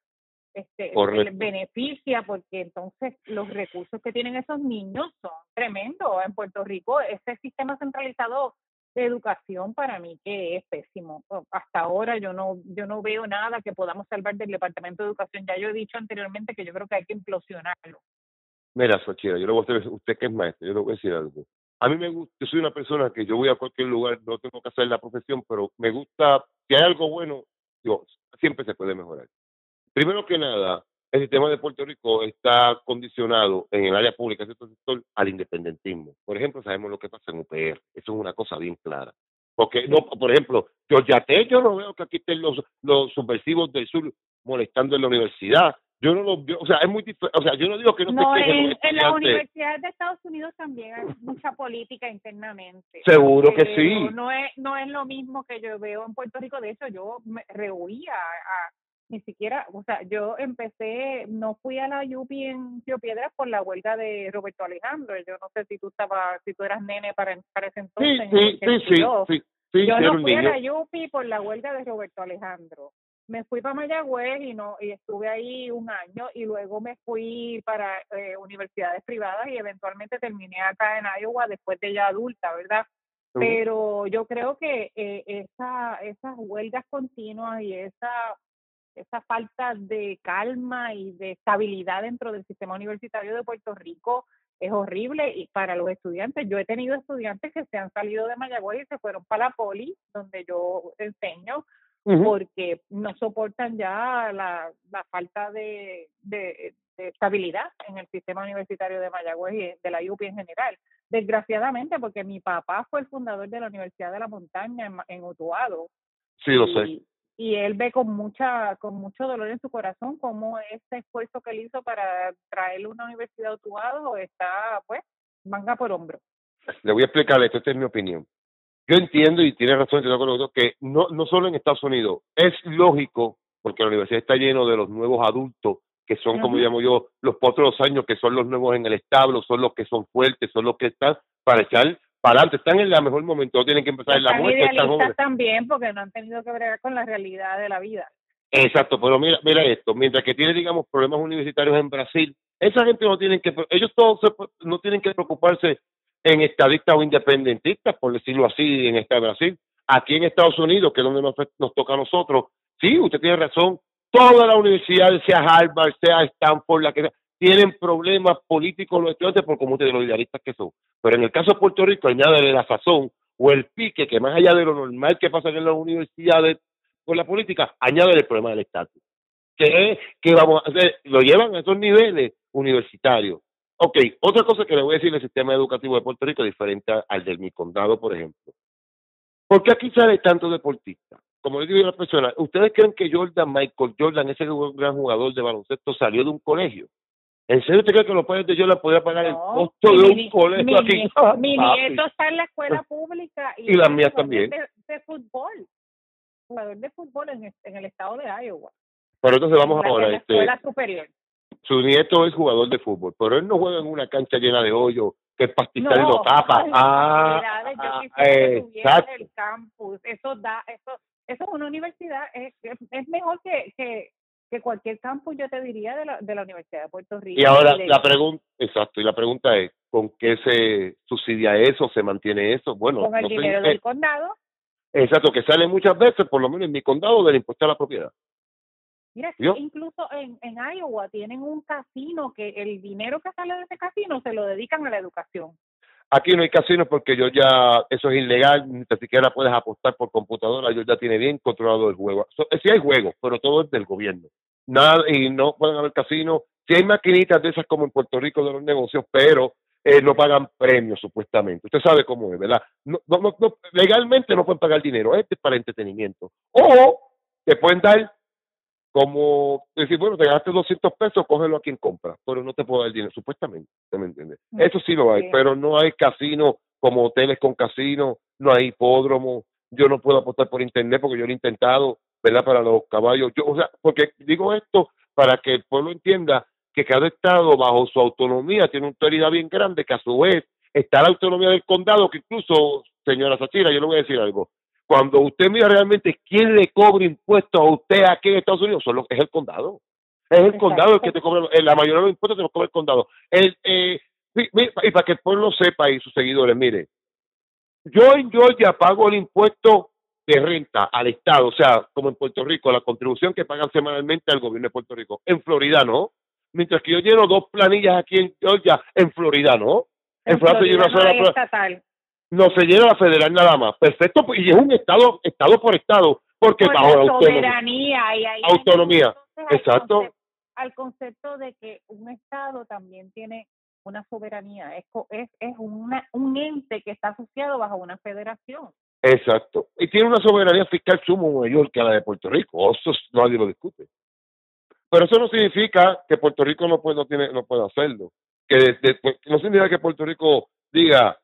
Este, les beneficia porque entonces los recursos que tienen esos niños son tremendos. En Puerto Rico, ese sistema centralizado de educación para mí que es pésimo. Hasta ahora yo no yo no veo nada que podamos salvar del Departamento de Educación. Ya yo he dicho anteriormente que yo creo que hay que implosionarlo. Mira, Sochira, yo le voy a decir, usted que es maestro, yo le voy a decir algo a mí me gusta, yo soy una persona que yo voy a cualquier lugar, no tengo que hacer la profesión, pero me gusta, si hay algo bueno, digo, siempre se puede mejorar. Primero que nada, el sistema de Puerto Rico está condicionado en el área pública, cierto sector, al independentismo. Por ejemplo, sabemos lo que pasa en UPR, eso es una cosa bien clara. Porque, no, por ejemplo, yo ya te, yo no veo que aquí estén los, los subversivos del sur molestando en la universidad yo no lo o sea, es muy o sea, yo no digo que no, no en, en la Universidad de Estados Unidos también hay mucha política internamente. Seguro que sí. No es no es lo mismo que yo veo en Puerto Rico, de hecho yo me rehuía a, ni siquiera, o sea, yo empecé, no fui a la UPI en Río Piedras por la huelga de Roberto Alejandro. Yo no sé si tú estabas, si tú eras nene para, para ese entonces. Sí, sí, sí, sí, yo no fui a la UPI por la huelga de Roberto Alejandro me fui para Mayagüez y no y estuve ahí un año y luego me fui para eh, universidades privadas y eventualmente terminé acá en Iowa después de ya adulta, ¿verdad? Pero yo creo que eh, esa, esas huelgas continuas y esa, esa falta de calma y de estabilidad dentro del sistema universitario de Puerto Rico es horrible y para los estudiantes. Yo he tenido estudiantes que se han salido de Mayagüez y se fueron para la poli, donde yo enseño, porque no soportan ya la, la falta de, de, estabilidad en el sistema universitario de Mayagüez y de la UPI en general. Desgraciadamente, porque mi papá fue el fundador de la Universidad de la Montaña en, en Utuado. Sí, lo sé. Y él ve con mucha con mucho dolor en su corazón cómo este esfuerzo que él hizo para traerle una universidad a Utuado está, pues, manga por hombro. Le voy a explicar esto, esta es mi opinión yo entiendo y tiene razón que no, no solo en Estados Unidos, es lógico, porque la universidad está lleno de los nuevos adultos, que son, como llamo yo, los potros años, que son los nuevos en el establo, son los que son fuertes, son los que están para echar para adelante, están en el mejor momento, no tienen que empezar en la muerte. Están también, porque no han tenido que bregar con la realidad de la vida. Exacto, pero mira, mira esto, mientras que tiene, digamos, problemas universitarios en Brasil, esa gente no tienen que, ellos todos no tienen que preocuparse en estadistas o independentistas, por decirlo así, en este Brasil. Aquí en Estados Unidos, que es donde nos, nos toca a nosotros, sí, usted tiene razón, toda la universidad, sea Harvard, sea Stanford, la que tienen problemas políticos los estudiantes por como de los idealistas que son. Pero en el caso de Puerto Rico, añade la sazón o el pique, que más allá de lo normal que pasa en las universidades con la política, añade el problema del estatus. Que, que vamos a hacer, lo llevan a esos niveles universitarios. Ok, otra cosa que le voy a decir el sistema educativo de Puerto Rico es diferente al del mi condado, por ejemplo. ¿Por qué aquí sale tanto deportista? Como le digo a las personas, ¿ustedes creen que Jordan, Michael Jordan, ese gran jugador de baloncesto, salió de un colegio? ¿En serio usted cree que los padres de Jordan podían pagar el costo de un colegio aquí? Mi, nieto está en la escuela pública y, y las mías también. De, fútbol, jugador de fútbol en, el estado de Iowa. Pero entonces vamos ahora. En la este, escuela superior su nieto es jugador de fútbol, pero él no juega en una cancha llena de hoyo que el pastizal no, lo tapa. Ah, ah el campus. Eso da, eso, eso es una universidad, es, es mejor que, que, que cualquier campus, yo te diría, de la, de la Universidad de Puerto Rico. Y ahora la pregunta, exacto, y la pregunta es, ¿con qué se subsidia eso, se mantiene eso? Bueno, con el dinero del condado. Exacto, que sale muchas veces, por lo menos en mi condado, del impuesto a la propiedad. Mira, incluso en, en Iowa tienen un casino que el dinero que sale de ese casino se lo dedican a la educación. Aquí no hay casinos porque yo ya, eso es ilegal, ni siquiera puedes apostar por computadora, yo ya tiene bien controlado el juego. Eh, sí hay juegos, pero todo es del gobierno. Nada, y no pueden haber casinos. Sí hay maquinitas de esas como en Puerto Rico de los negocios, pero eh, no pagan premios supuestamente. Usted sabe cómo es, ¿verdad? No, no, no, legalmente no pueden pagar dinero, es para entretenimiento. O te pueden dar como decir, bueno, te ganaste 200 pesos, cógelo a quien compra, pero no te puedo dar dinero, supuestamente, me entiendes? Mm, Eso sí lo hay, pero no hay casino como hoteles con casino, no hay hipódromo, yo no puedo apostar por internet porque yo lo he intentado, ¿verdad? Para los caballos, yo, o sea, porque digo esto para que el pueblo entienda que cada estado bajo su autonomía tiene una autoridad bien grande, que a su vez está la autonomía del condado, que incluso, señora Sachira, yo le voy a decir algo, cuando usted mira realmente quién le cobra impuestos a usted aquí en Estados Unidos, solo es el condado. Es el condado el que te cobra, eh, la mayoría de los impuestos se los cobra el condado. El, eh, y, para que el pueblo sepa y sus seguidores, mire, yo en Georgia pago el impuesto de renta al Estado, o sea, como en Puerto Rico, la contribución que pagan semanalmente al gobierno de Puerto Rico. En Florida no. Mientras que yo lleno dos planillas aquí en Georgia, en Florida no. En, Florida, no hay estatal no se llena la federal nada más. Perfecto, pues, y es un estado, estado por estado, porque bajo la soberanía y autonomía. Exacto. Al concepto, de que un estado también tiene una soberanía, es, es, es una, un ente que está asociado bajo una federación. Exacto. Y tiene una soberanía fiscal sumo mayor que la de Puerto Rico. Eso nadie lo discute. Pero eso no significa que Puerto Rico no puede, no tiene, no puede hacerlo. Que pues, no significa que Puerto Rico diga,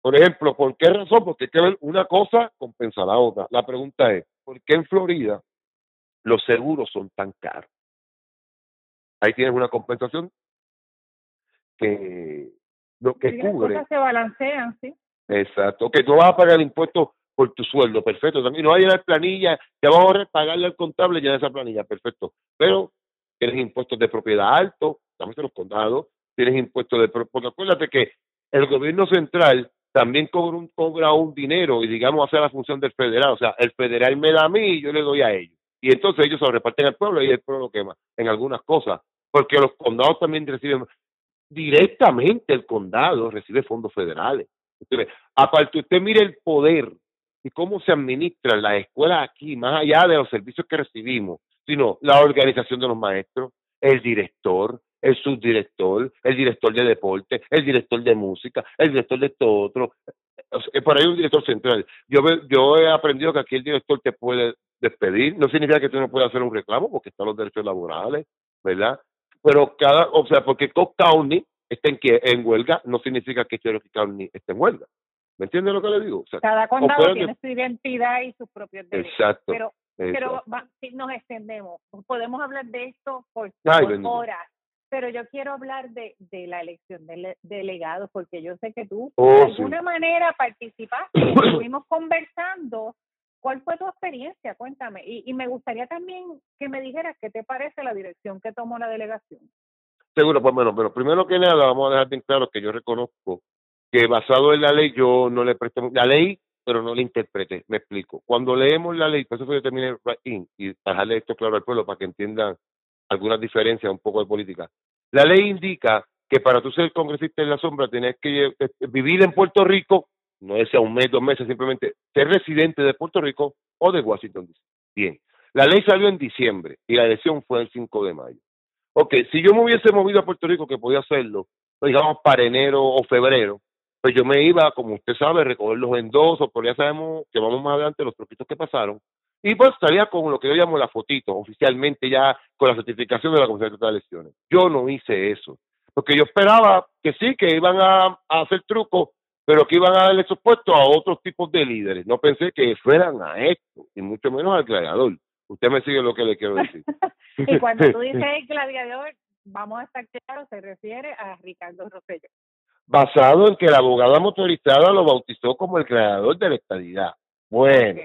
por ejemplo, ¿por qué razón? Porque hay que ver una cosa compensa la otra. La pregunta es, ¿por qué en Florida los seguros son tan caros? Ahí tienes una compensación que lo que cubre. Las cosas se balancean, sí. Exacto, que no vas a pagar impuestos por tu sueldo, perfecto. También no hay la planilla, te vamos a pagarle al contable ya esa planilla, perfecto. Pero tienes impuestos de propiedad altos, también los condados, tienes impuestos de... Porque acuérdate que el gobierno central también cobra un, cobra un dinero y digamos hace la función del federal, o sea, el federal me da a mí y yo le doy a ellos. Y entonces ellos se lo reparten al pueblo y el pueblo lo quema en algunas cosas, porque los condados también reciben directamente el condado recibe fondos federales. aparte usted mire el poder y cómo se administran las escuelas aquí, más allá de los servicios que recibimos, sino la organización de los maestros, el director, el subdirector, el director de deporte, el director de música, el director de esto otro. por ahí un director central. Yo, yo he aprendido que aquí el director te puede despedir. No significa que tú no puedas hacer un reclamo porque están los derechos laborales, ¿verdad? Pero cada, o sea, porque Cook County está en, en huelga, no significa que Cherokee County esté en huelga. ¿Me entiendes lo que le digo? cada condado tiene su identidad y sus propios derechos. Exacto. Pero, pero si nos extendemos, podemos hablar de esto por, horas, pero yo quiero hablar de, de la elección de delegados, porque yo sé que tú de oh, alguna manera participaste, [coughs] estuvimos conversando. ¿Cuál fue tu experiencia? Cuéntame. Y, y me gustaría también que me dijeras qué te parece la dirección que tomó la delegación. Seguro, pues bueno, pero primero que nada vamos a dejar bien claro que yo reconozco que basado en la ley yo no le presté la ley, pero no la interpreté. Me explico. Cuando leemos la ley, por eso fue que terminé y dejarle esto claro al pueblo para que entiendan algunas diferencias un poco de política. La ley indica que para tú ser congresista en la sombra tienes que eh, vivir en Puerto Rico, no es un mes, dos meses, simplemente ser residente de Puerto Rico o de Washington. Bien, la ley salió en diciembre y la elección fue el 5 de mayo. Ok, si yo me hubiese movido a Puerto Rico, que podía hacerlo, digamos para enero o febrero, pues yo me iba, como usted sabe, a recoger los endosos, pero ya sabemos que vamos más adelante los troquitos que pasaron, y pues salía con lo que yo llamo la fotito, oficialmente ya con la certificación de la Comisión de Elecciones. Yo no hice eso, porque yo esperaba que sí, que iban a, hacer trucos, pero que iban a darle puestos a otros tipos de líderes. No pensé que fueran a esto, y mucho menos al gladiador. Usted me sigue lo que le quiero decir. [laughs] y cuando tú dices [laughs] gladiador, vamos a estar claros, se refiere a Ricardo Rosselló basado en que la abogada motorizada lo bautizó como el creador de la estadidad. Bueno,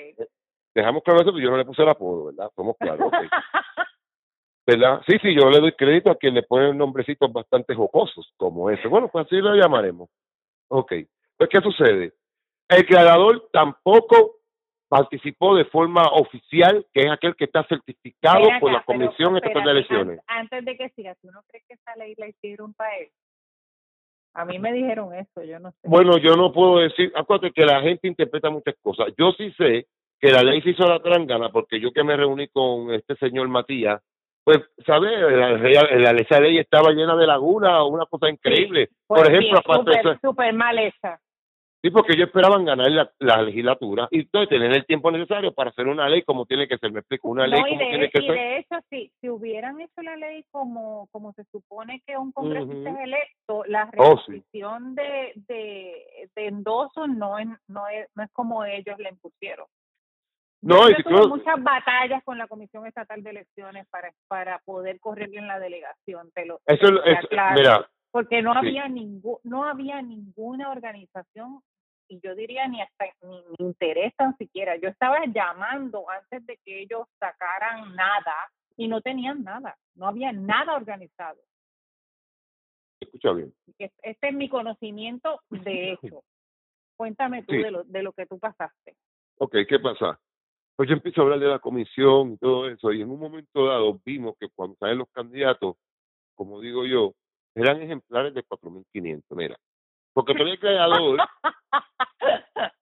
dejamos claro eso, pero yo no le puse el apodo, ¿verdad? Somos claros. ¿Verdad? Sí, sí, yo le doy crédito a quien le pone nombrecitos bastante jocosos, como ese. Bueno, pues así lo llamaremos. Ok. Pues, ¿qué sucede? El creador tampoco participó de forma oficial, que es aquel que está certificado por la Comisión Estatal de Elecciones. Antes, de que sigas, ¿tú no crees que esa ley la hicieron para él? A mí me dijeron eso, yo no sé. Bueno, yo no puedo decir, acuérdate que la gente interpreta muchas cosas. Yo sí sé que la ley se hizo la trangana porque yo que me reuní con este señor Matías, pues, ¿sabes? La, la, esa ley estaba llena de lagunas, una cosa increíble. Por pues ejemplo, aparte super, super mal esa. Sí, porque ellos esperaban ganar la, legislatura y entonces tener el tiempo necesario para hacer una ley como tiene que ser. Me explico, una ley como tiene que y ser. de hecho, si, si hubieran hecho la ley como, como se supone que un congresista es electo, la oh, restricción de, de, de endoso no es, no, es, no es como ellos le impusieron. No, y tuve muchas batallas con la Comisión Estatal de Elecciones para, para poder correr bien la delegación. Te lo, eso, es, mira, porque no había ningún no había ninguna organización y yo diría ni hasta ni, ni interés tan siquiera. Yo estaba llamando antes de que ellos sacaran nada y no tenían nada, no había nada organizado. Escucha bien. Este es mi conocimiento de [laughs] hecho. Cuéntame tú de, lo, de lo que tú pasaste. Ok, ¿qué pasa? Pues yo empiezo a hablar de la comisión y todo eso, y en un momento dado vimos que cuando salen los candidatos, como digo yo, eran ejemplares de 4.500, mira. Porque todavía el creador,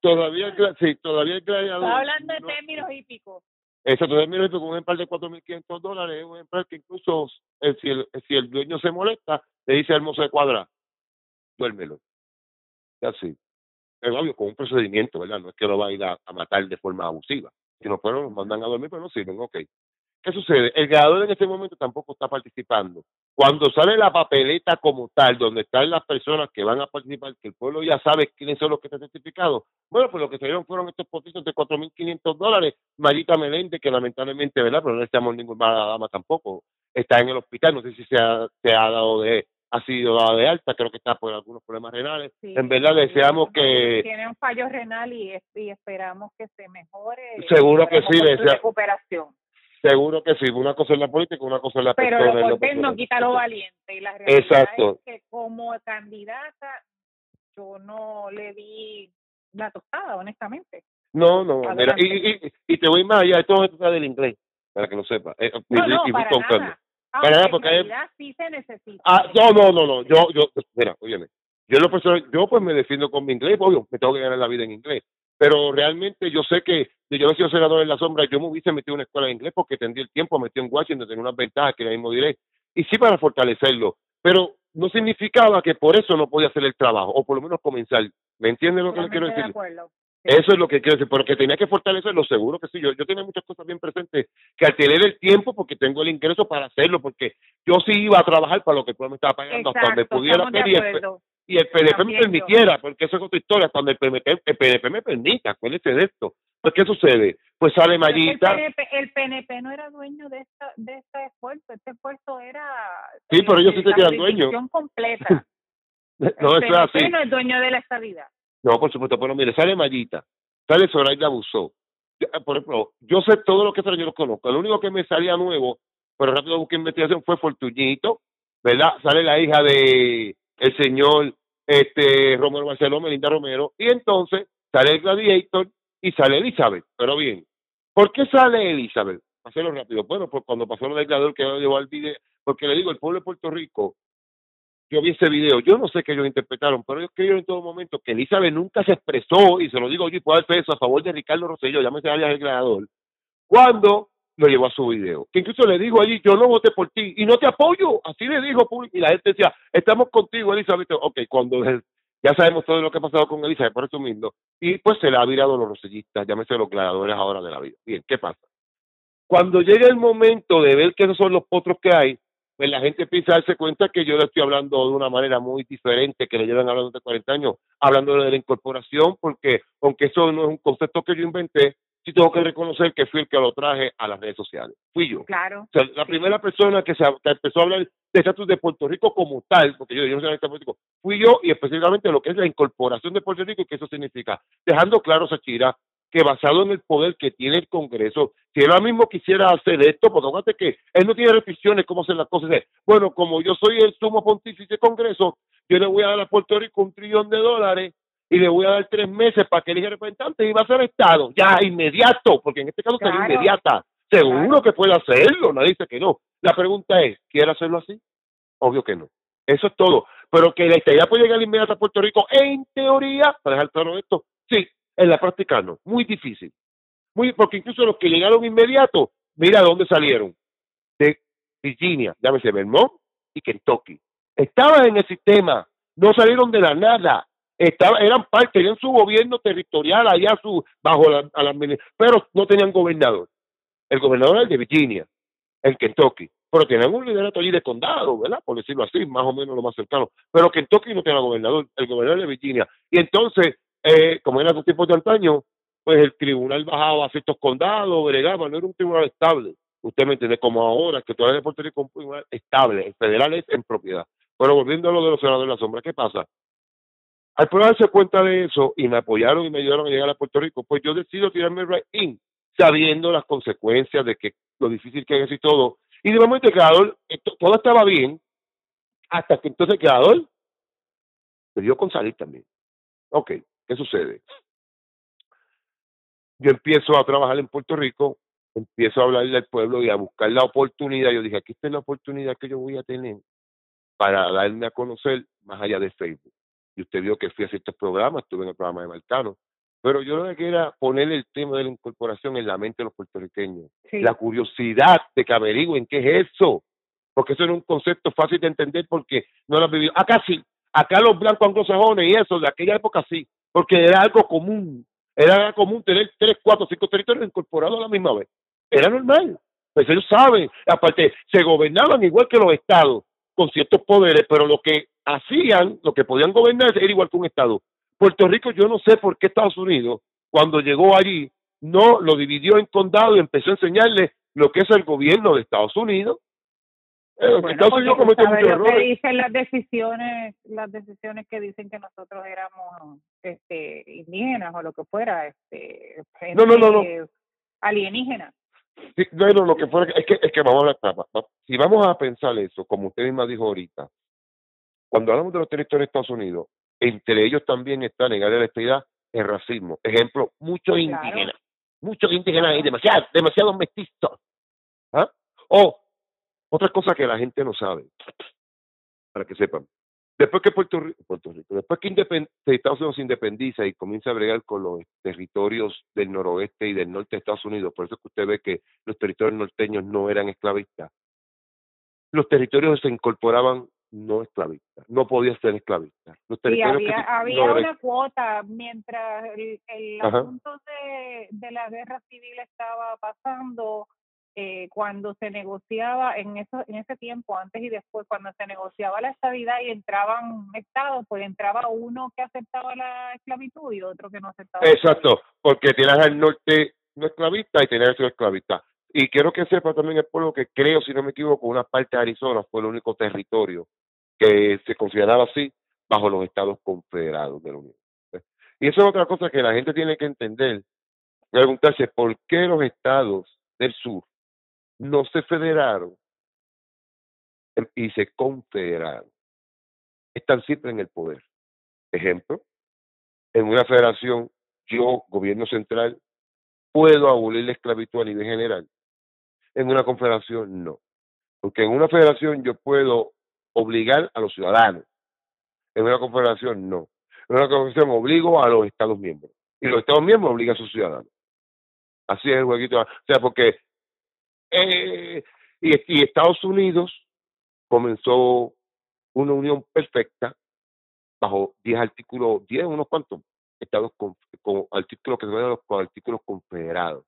todavía, sí, todavía el creador. Está hablando de términos hípicos. Eso, términos hípicos, un ejemplar de 4.500 dólares es un ejemplar que incluso eh, si, el, si el dueño se molesta, le dice al mozo de cuadra, duérmelo. Así. Es obvio, con un procedimiento, ¿verdad? No es que lo va a ir a, matar de forma abusiva. Si no fueron, los mandan a dormir, pero no sirven, ok. ¿Qué sucede? El creador en este momento tampoco está participando. Cuando sale la papeleta como tal, donde están las personas que van a participar, que el pueblo ya sabe quiénes son los que están certificados, bueno, pues lo que se dieron fueron estos potitos de 4.500 dólares. Marita Meléndez, que lamentablemente, ¿verdad? Pero no estamos ninguna dama tampoco, está en el hospital, no sé si se ha, se ha dado de, ha sido dada de alta, creo que está por algunos problemas renales. en verdad deseamos que... Tiene un fallo renal y, esperamos que se mejore. Seguro que sí, desea... recuperación. Seguro que sí, una cosa es la política, una cosa es la Pero persona. Pero lo no quita lo valiente y la realidad Exacto. es que como candidata yo no le di la tostada, honestamente. No, no, mira, y, y, y, te voy más allá, esto es del inglés, para que lo sepa. Eh, no, no, para nada. Para nada, porque hay... sí se necesita. Ah, no, no, no, no, yo, yo, mira, óyeme, yo lo personal, yo pues me defiendo con mi inglés, obvio, me tengo que ganar la vida en inglés, pero realmente yo sé que si yo no sido senador en la sombra, yo me hubiese metido en una escuela de inglés porque tendría el tiempo, metido en Washington, tenía unas ventajas que ahora mismo diré, y sí para fortalecerlo, pero no significaba que por eso no podía hacer el trabajo, o por lo menos comenzar. ¿Me entiendes lo que le quiero decir? Eso es lo que quiero decir, porque tenía que fortalecerlo, seguro que sí. Yo, yo tenía muchas cosas bien presentes, que al tener el tiempo, porque tengo el ingreso para hacerlo, porque yo sí iba a trabajar para lo que el pueblo me estaba pagando hasta donde pudiera hacer y el, PNP me permitiera, porque eso es otra historia, hasta donde el PNP, el PNP me permita, acuérdense de esto. Pues, ¿qué sucede? Pues sale Mayita. El PNP, no era dueño de, esta, de este esfuerzo, este esfuerzo era. Sí, pero ellos sí se quedan dueños. completa. [laughs] no, eso es así. no es dueño de la estabilidad. No, por supuesto, pero mire, sale Mayita, sale Zoraida Abusó. Por ejemplo, yo sé todo lo que yo lo conozco. Lo único que me salía nuevo, pero rápido busqué investigación, fue Fortuñito, ¿verdad? Sale la hija de el señor este Romero Barceló, Melinda Romero, y entonces sale el Gladiator y sale Elizabeth. Pero bien, ¿por qué sale Elizabeth? Hacerlo rápido. Bueno, pues cuando pasó lo del gladiador que llevó al video, porque le digo, el pueblo de Puerto Rico yo vi ese video, yo no sé qué ellos interpretaron, pero ellos creyeron en todo momento que Elizabeth nunca se expresó, y se lo digo yo y puedo dar peso a favor de Ricardo Rosselló, llámese alias el creador, cuando lo llevó a su video. Que incluso le dijo allí, yo no voté por ti y no te apoyo, así le dijo y la gente decía, estamos contigo, Elizabeth. Ok, cuando ya sabemos todo lo que ha pasado con Elizabeth, por eso mismo, y pues se le ha virado los rosellistas, llámese los creadores ahora de la vida. Bien, ¿qué pasa? Cuando llega el momento de ver que esos son los potros que hay, pues la gente empieza a darse cuenta que yo le estoy hablando de una manera muy diferente que le llevan hablando de 40 años, hablando de la incorporación, porque aunque eso no es un concepto que yo inventé, sí tengo que reconocer que fui el que lo traje a las redes sociales. Fui yo. Claro. O sea, la primera persona que, se, empezó a hablar de estatus de Puerto Rico como tal, porque yo, yo no soy político, fui yo y específicamente lo que es la incorporación de Puerto Rico y qué eso significa. Dejando claro, Sachira, que basado en el poder que tiene el Congreso, si él ahora mismo quisiera hacer esto, porque acuérdate que él no tiene restricciones cómo hacer las cosas. Bueno, como yo soy el sumo pontífice Congreso, yo le voy a dar a Puerto Rico un trillón de dólares y le voy a dar tres meses para que elija representante y va a ser Estado, ya inmediato, porque en este caso sería inmediata. Seguro que puede hacerlo, nadie dice que no. La pregunta es, ¿quiere hacerlo así? Obvio que no. Eso es todo. Pero que la estadía puede llegar inmediata a Puerto Rico, en teoría, para dejar claro esto, sí, en la práctica no, muy difícil. Muy, porque incluso los que llegaron inmediato, mira de dónde salieron. De Virginia, llámese Vermont y Kentucky. Estaban en el sistema, no salieron de la nada. Estaba, eran parte, tenían su gobierno territorial allá su, bajo la, pero no tenían gobernador. El gobernador era el de Virginia, en Kentucky. Pero tenían un liderato allí de condado, ¿verdad? Por decirlo así, más o menos lo más cercano. Pero Kentucky no tenía gobernador, el gobernador de Virginia. Y entonces eh, como era otro tipo de antaño, pues el tribunal bajaba a ciertos condados, bregaba, no era un tribunal estable. Usted me entiende, como ahora, que todavía Puerto Rico es un tribunal estable, el federal es en propiedad. Pero volviendo a lo de los senadores de la sombra, ¿qué pasa? Al darse cuenta de eso y me apoyaron y me ayudaron a llegar a Puerto Rico, pues yo decido tirarme right in, sabiendo las consecuencias de que lo difícil que es y todo. Y de momento creador, todo estaba bien, hasta que entonces el creador me dio con salir también. Ok, ¿Qué sucede? Yo empiezo a trabajar en Puerto Rico, empiezo a hablarle al pueblo y a buscar la oportunidad. Yo dije, aquí está la oportunidad que yo voy a tener para darme a conocer más allá de Facebook. Y usted vio que fui a ciertos programas, estuve en el programa de Marcano. Pero yo lo que quería poner el tema de la incorporación en la mente de los puertorriqueños. La curiosidad de que averigüen qué es eso. Porque eso era un concepto fácil de entender porque no lo han vivido. Acá sí, acá los blancos anglosajones y eso, de aquella época sí porque era algo común, era común tener tres, cuatro, cinco territorios incorporados a la misma vez. Era normal. Pues ellos saben, aparte, se gobernaban igual que los estados, con ciertos poderes, pero lo que hacían, lo que podían gobernar era igual que un estado. Puerto Rico, yo no sé por qué Estados Unidos, cuando llegó allí, no lo dividió en condado y empezó a enseñarle lo que es el gobierno de Estados Unidos. Eh, Bueno, Estados Unidos sabes muchos lo que errores. dicen las decisiones, las decisiones que dicen que nosotros éramos este, indígenas o lo que fuera, este, No, no, no, no. gente alienígena. Sí, bueno, lo que fuera, es que, es que vamos a hablar, si vamos a pensar eso, como usted misma dijo ahorita, cuando hablamos de los territorios de Estados Unidos, entre ellos también está negar la estabilidad, el racismo. Ejemplo, muchos Claro. indígenas, muchos indígenas y demasiados, demasiados mestizos. ¿Ah? O otra cosa que la gente no sabe, para que sepan. Después que Puerto Rico, Puerto Rico después que independ- Estados Unidos se independiza y comienza a bregar con los territorios del noroeste y del norte de Estados Unidos, por eso es que usted ve que los territorios norteños no eran esclavistas. Los territorios se incorporaban no esclavistas, no podían ser esclavistas. Los Y que había, había eran- una cuota mientras el, asunto de, de la guerra civil estaba pasando, eh, cuando se negociaba en eso en ese tiempo, antes y después, cuando se negociaba la estabilidad y entraban estados, pues entraba uno que aceptaba la esclavitud y otro que no aceptaba. Exacto, porque tienes al norte no esclavista y tienes al sur esclavista. Y quiero que sepa también el pueblo que creo, si no me equivoco, una parte de Arizona fue el único territorio que se consideraba así bajo los estados confederados de la Unión. Y eso es otra cosa que la gente tiene que entender, preguntarse por qué los estados del sur no se federaron y se confederaron. Están siempre en el poder. Ejemplo, en una federación, yo, gobierno central, puedo abolir la esclavitud a nivel general. En una confederación, no. Porque en una federación yo puedo obligar a los ciudadanos. En una confederación, no. En una confederación obligo a los Estados miembros. Y los Estados miembros obligan a sus ciudadanos. Así es el jueguito. O sea, porque. Eh, y, y Estados Unidos comenzó una unión perfecta bajo 10 artículos, 10, unos cuantos estados con, con artículos que se llaman los artículos confederados.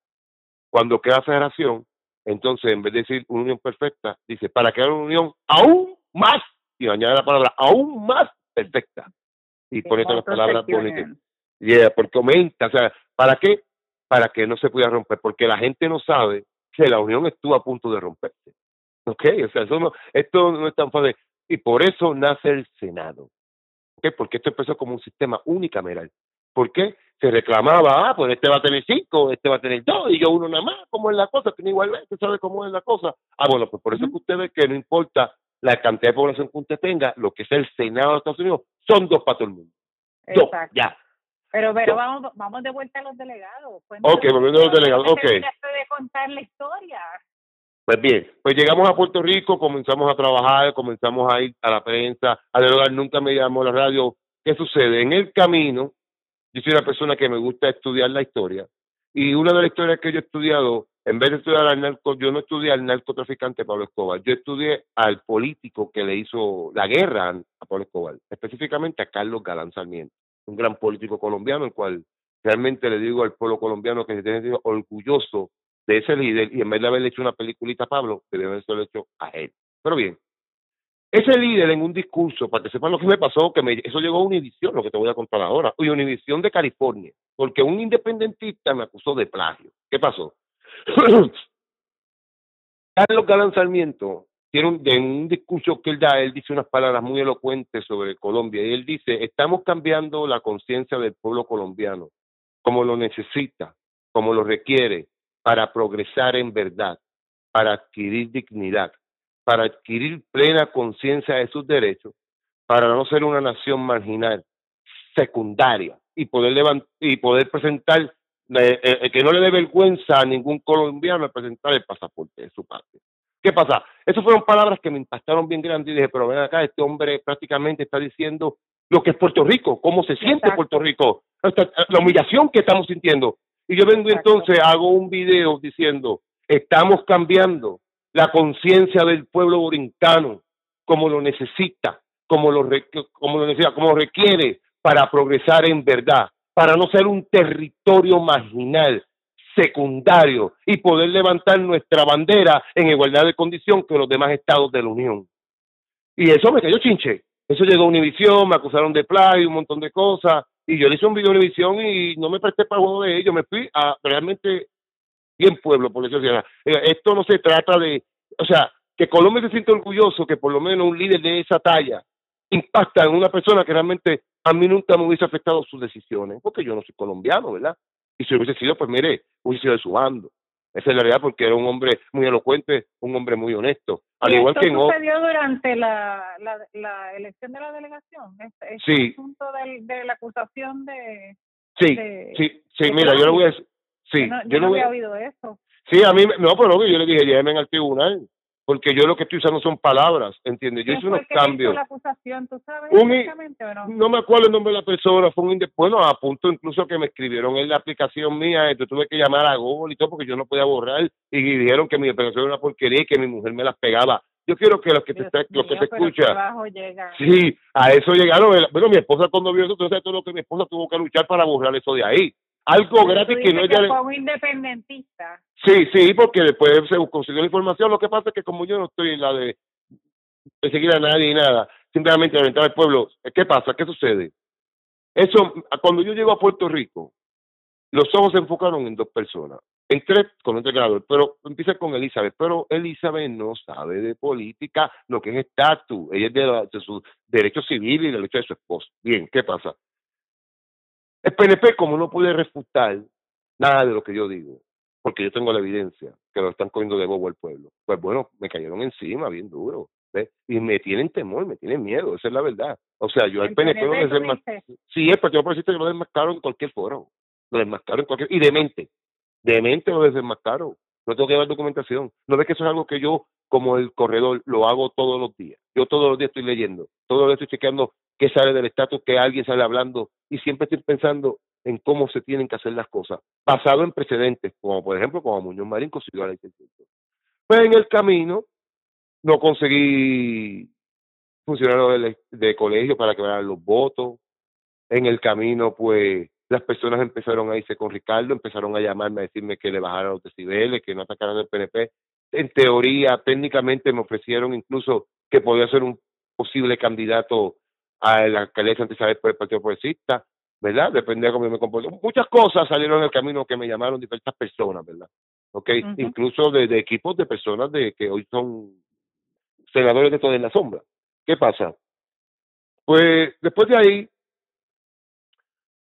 Cuando queda federación, entonces en vez de decir una unión perfecta, dice para crear una unión aún más, y añade la palabra aún más perfecta. Y pone con las palabras bonitas. Yeah, porque aumenta, o sea, ¿para qué? Para que no se pueda romper, porque la gente no sabe que la unión estuvo a punto de romperse. ¿Ok? O sea, eso no, esto no es tan fácil. Y por eso nace el Senado. ¿Ok? Porque esto empezó como un sistema unicameral. ¿Por qué? Se reclamaba, ah, pues este va a tener cinco, este va a tener dos, y yo uno nada más, ¿cómo es la cosa? Tiene igualmente, ¿sabe cómo es la cosa? Ah, bueno, pues por eso es que usted ve que no importa la cantidad de población que usted tenga, lo que es el Senado de Estados Unidos, son dos para todo el mundo. Dos, Exacto. ya. Pero, pero vamos, vamos de vuelta a los delegados. Cuéntanos Ok, volviendo a los delegados, ok. de contar la historia. Pues bien, pues llegamos a Puerto Rico, comenzamos a trabajar, comenzamos a ir a la prensa, a dialogar, nunca me llamó la radio. ¿Qué sucede? En el camino, yo soy una persona que me gusta estudiar la historia, y una de las historias que yo he estudiado, en vez de estudiar al narco, yo no estudié al narcotraficante Pablo Escobar, yo estudié al político que le hizo la guerra a Pablo Escobar, específicamente a Carlos Galán Sarmiento, un gran político colombiano, el cual realmente le digo al pueblo colombiano que se tiene orgulloso de ese líder y en vez de haberle hecho una peliculita a Pablo, debe haberse hecho a él. Pero bien, ese líder en un discurso, para que sepan lo que me pasó, que me, eso llegó a Univision, lo que te voy a contar ahora, y Univision de California, porque un independentista me acusó de plagio. ¿Qué pasó? [clears throat] Carlos Galán Sarmiento tiene un, de un discurso que él da, él dice unas palabras muy elocuentes sobre Colombia, y él dice, estamos cambiando la conciencia del pueblo colombiano, como lo necesita, como lo requiere, para progresar en verdad, para adquirir dignidad, para adquirir plena conciencia de sus derechos, para no ser una nación marginal, secundaria, y poder, levant y poder presentar, eh, eh, que no le dé vergüenza a ningún colombiano presentar el pasaporte de su patria. ¿Qué pasa? Esas fueron palabras que me impactaron bien grande y dije, pero ven acá, este hombre prácticamente está diciendo lo que es Puerto Rico, cómo se siente Exacto. Puerto Rico, la humillación que estamos sintiendo. Y yo vengo Exacto. entonces, hago un video diciendo, estamos cambiando la conciencia del pueblo borincano como lo necesita, como lo, como lo necesita, como lo requiere para progresar en verdad, para no ser un territorio marginal, secundario y poder levantar nuestra bandera en igualdad de condición que los demás estados de la Unión. Y eso me cayó chinche. Eso llegó a Univisión, me acusaron de plagio, un montón de cosas. Y yo le hice un video a Univisión y no me presté para juego de ellos. Me fui a realmente bien pueblo, por eso esto no se trata de, o sea, que Colombia se siente orgulloso que por lo menos un líder de esa talla impacta en una persona que realmente a mí nunca me hubiese afectado sus decisiones, porque yo no soy colombiano, ¿verdad? Y si hubiese sido, pues mire, hubiese sido de su bando. Esa es la realidad porque era un hombre muy elocuente, un hombre muy honesto. Al igual que sucedió durante la, la, la, elección de la delegación? Este, este sí. asunto de, la acusación de... Sí, sí, sí, mira, yo le voy a decir... Sí, yo no, había oído eso. Sí, a mí, no, pero yo le dije, llévenme al tribunal porque yo lo que estoy usando son palabras, ¿entiendes? Yo hice unos cambios. La acusación, ¿tú sabes no? me acuerdo el nombre de la persona, fue un bueno, a punto incluso que me escribieron en la aplicación mía, entonces tuve que llamar a Google y todo porque yo no podía borrar y dijeron que mi operación era una porquería y que mi mujer me las pegaba. Yo quiero que los que te, los que se escuchan. Sí, a eso llegaron. Bueno, mi esposa cuando vio eso, entonces todo lo que mi esposa tuvo que luchar para borrar eso de ahí algo gratis que no ella fue un independentista. Sí sí porque después se consiguió la información. Lo que pasa es que como yo no estoy en la de seguir a nadie y nada simplemente aventar al pueblo qué pasa qué sucede eso cuando yo llego a Puerto Rico los ojos se enfocaron en dos personas en tres con un entrenador pero empieza con Elizabeth pero Elizabeth no sabe de política lo que es estatus ella es de, de su derecho civil y del derecho de su esposo. Bien qué pasa el PNP, como no puede refutar nada de lo que yo digo, porque yo tengo la evidencia que lo están cogiendo de bobo el pueblo, pues bueno, me cayeron encima bien duro. ¿ves? Y me tienen temor, me tienen miedo, esa es la verdad. O sea, yo al PNP, lo desmascaro. Sí, es porque yo por que lo desmascaro en cualquier foro. Lo desmascaro en cualquier. Y demente. Demente lo desmascaro. No tengo que dar documentación. No ves que eso es algo que yo, como el corredor, lo hago todos los días. Yo todos los días estoy leyendo, todos los días estoy chequeando qué sale del estatus, que alguien sale hablando y siempre estoy pensando en cómo se tienen que hacer las cosas, basado en precedentes, como por ejemplo como Muñoz Marín consiguió la licencia. Pues en el camino no conseguí funcionarios de, de colegio para que vean los votos. En el camino, pues las personas empezaron a irse con Ricardo, empezaron a llamarme a decirme que le bajaran los decibeles, que no atacaran el PNP. En teoría, técnicamente me ofrecieron incluso que podía ser un posible candidato a la alcaldía de Santa por el Partido Progresista, ¿verdad? Depende de cómo me comporto. Muchas cosas salieron en el camino que me llamaron diversas personas, ¿verdad? ¿Ok? Incluso de, equipos de personas de que hoy son senadores de toda la sombra. ¿Qué pasa? Pues después de ahí,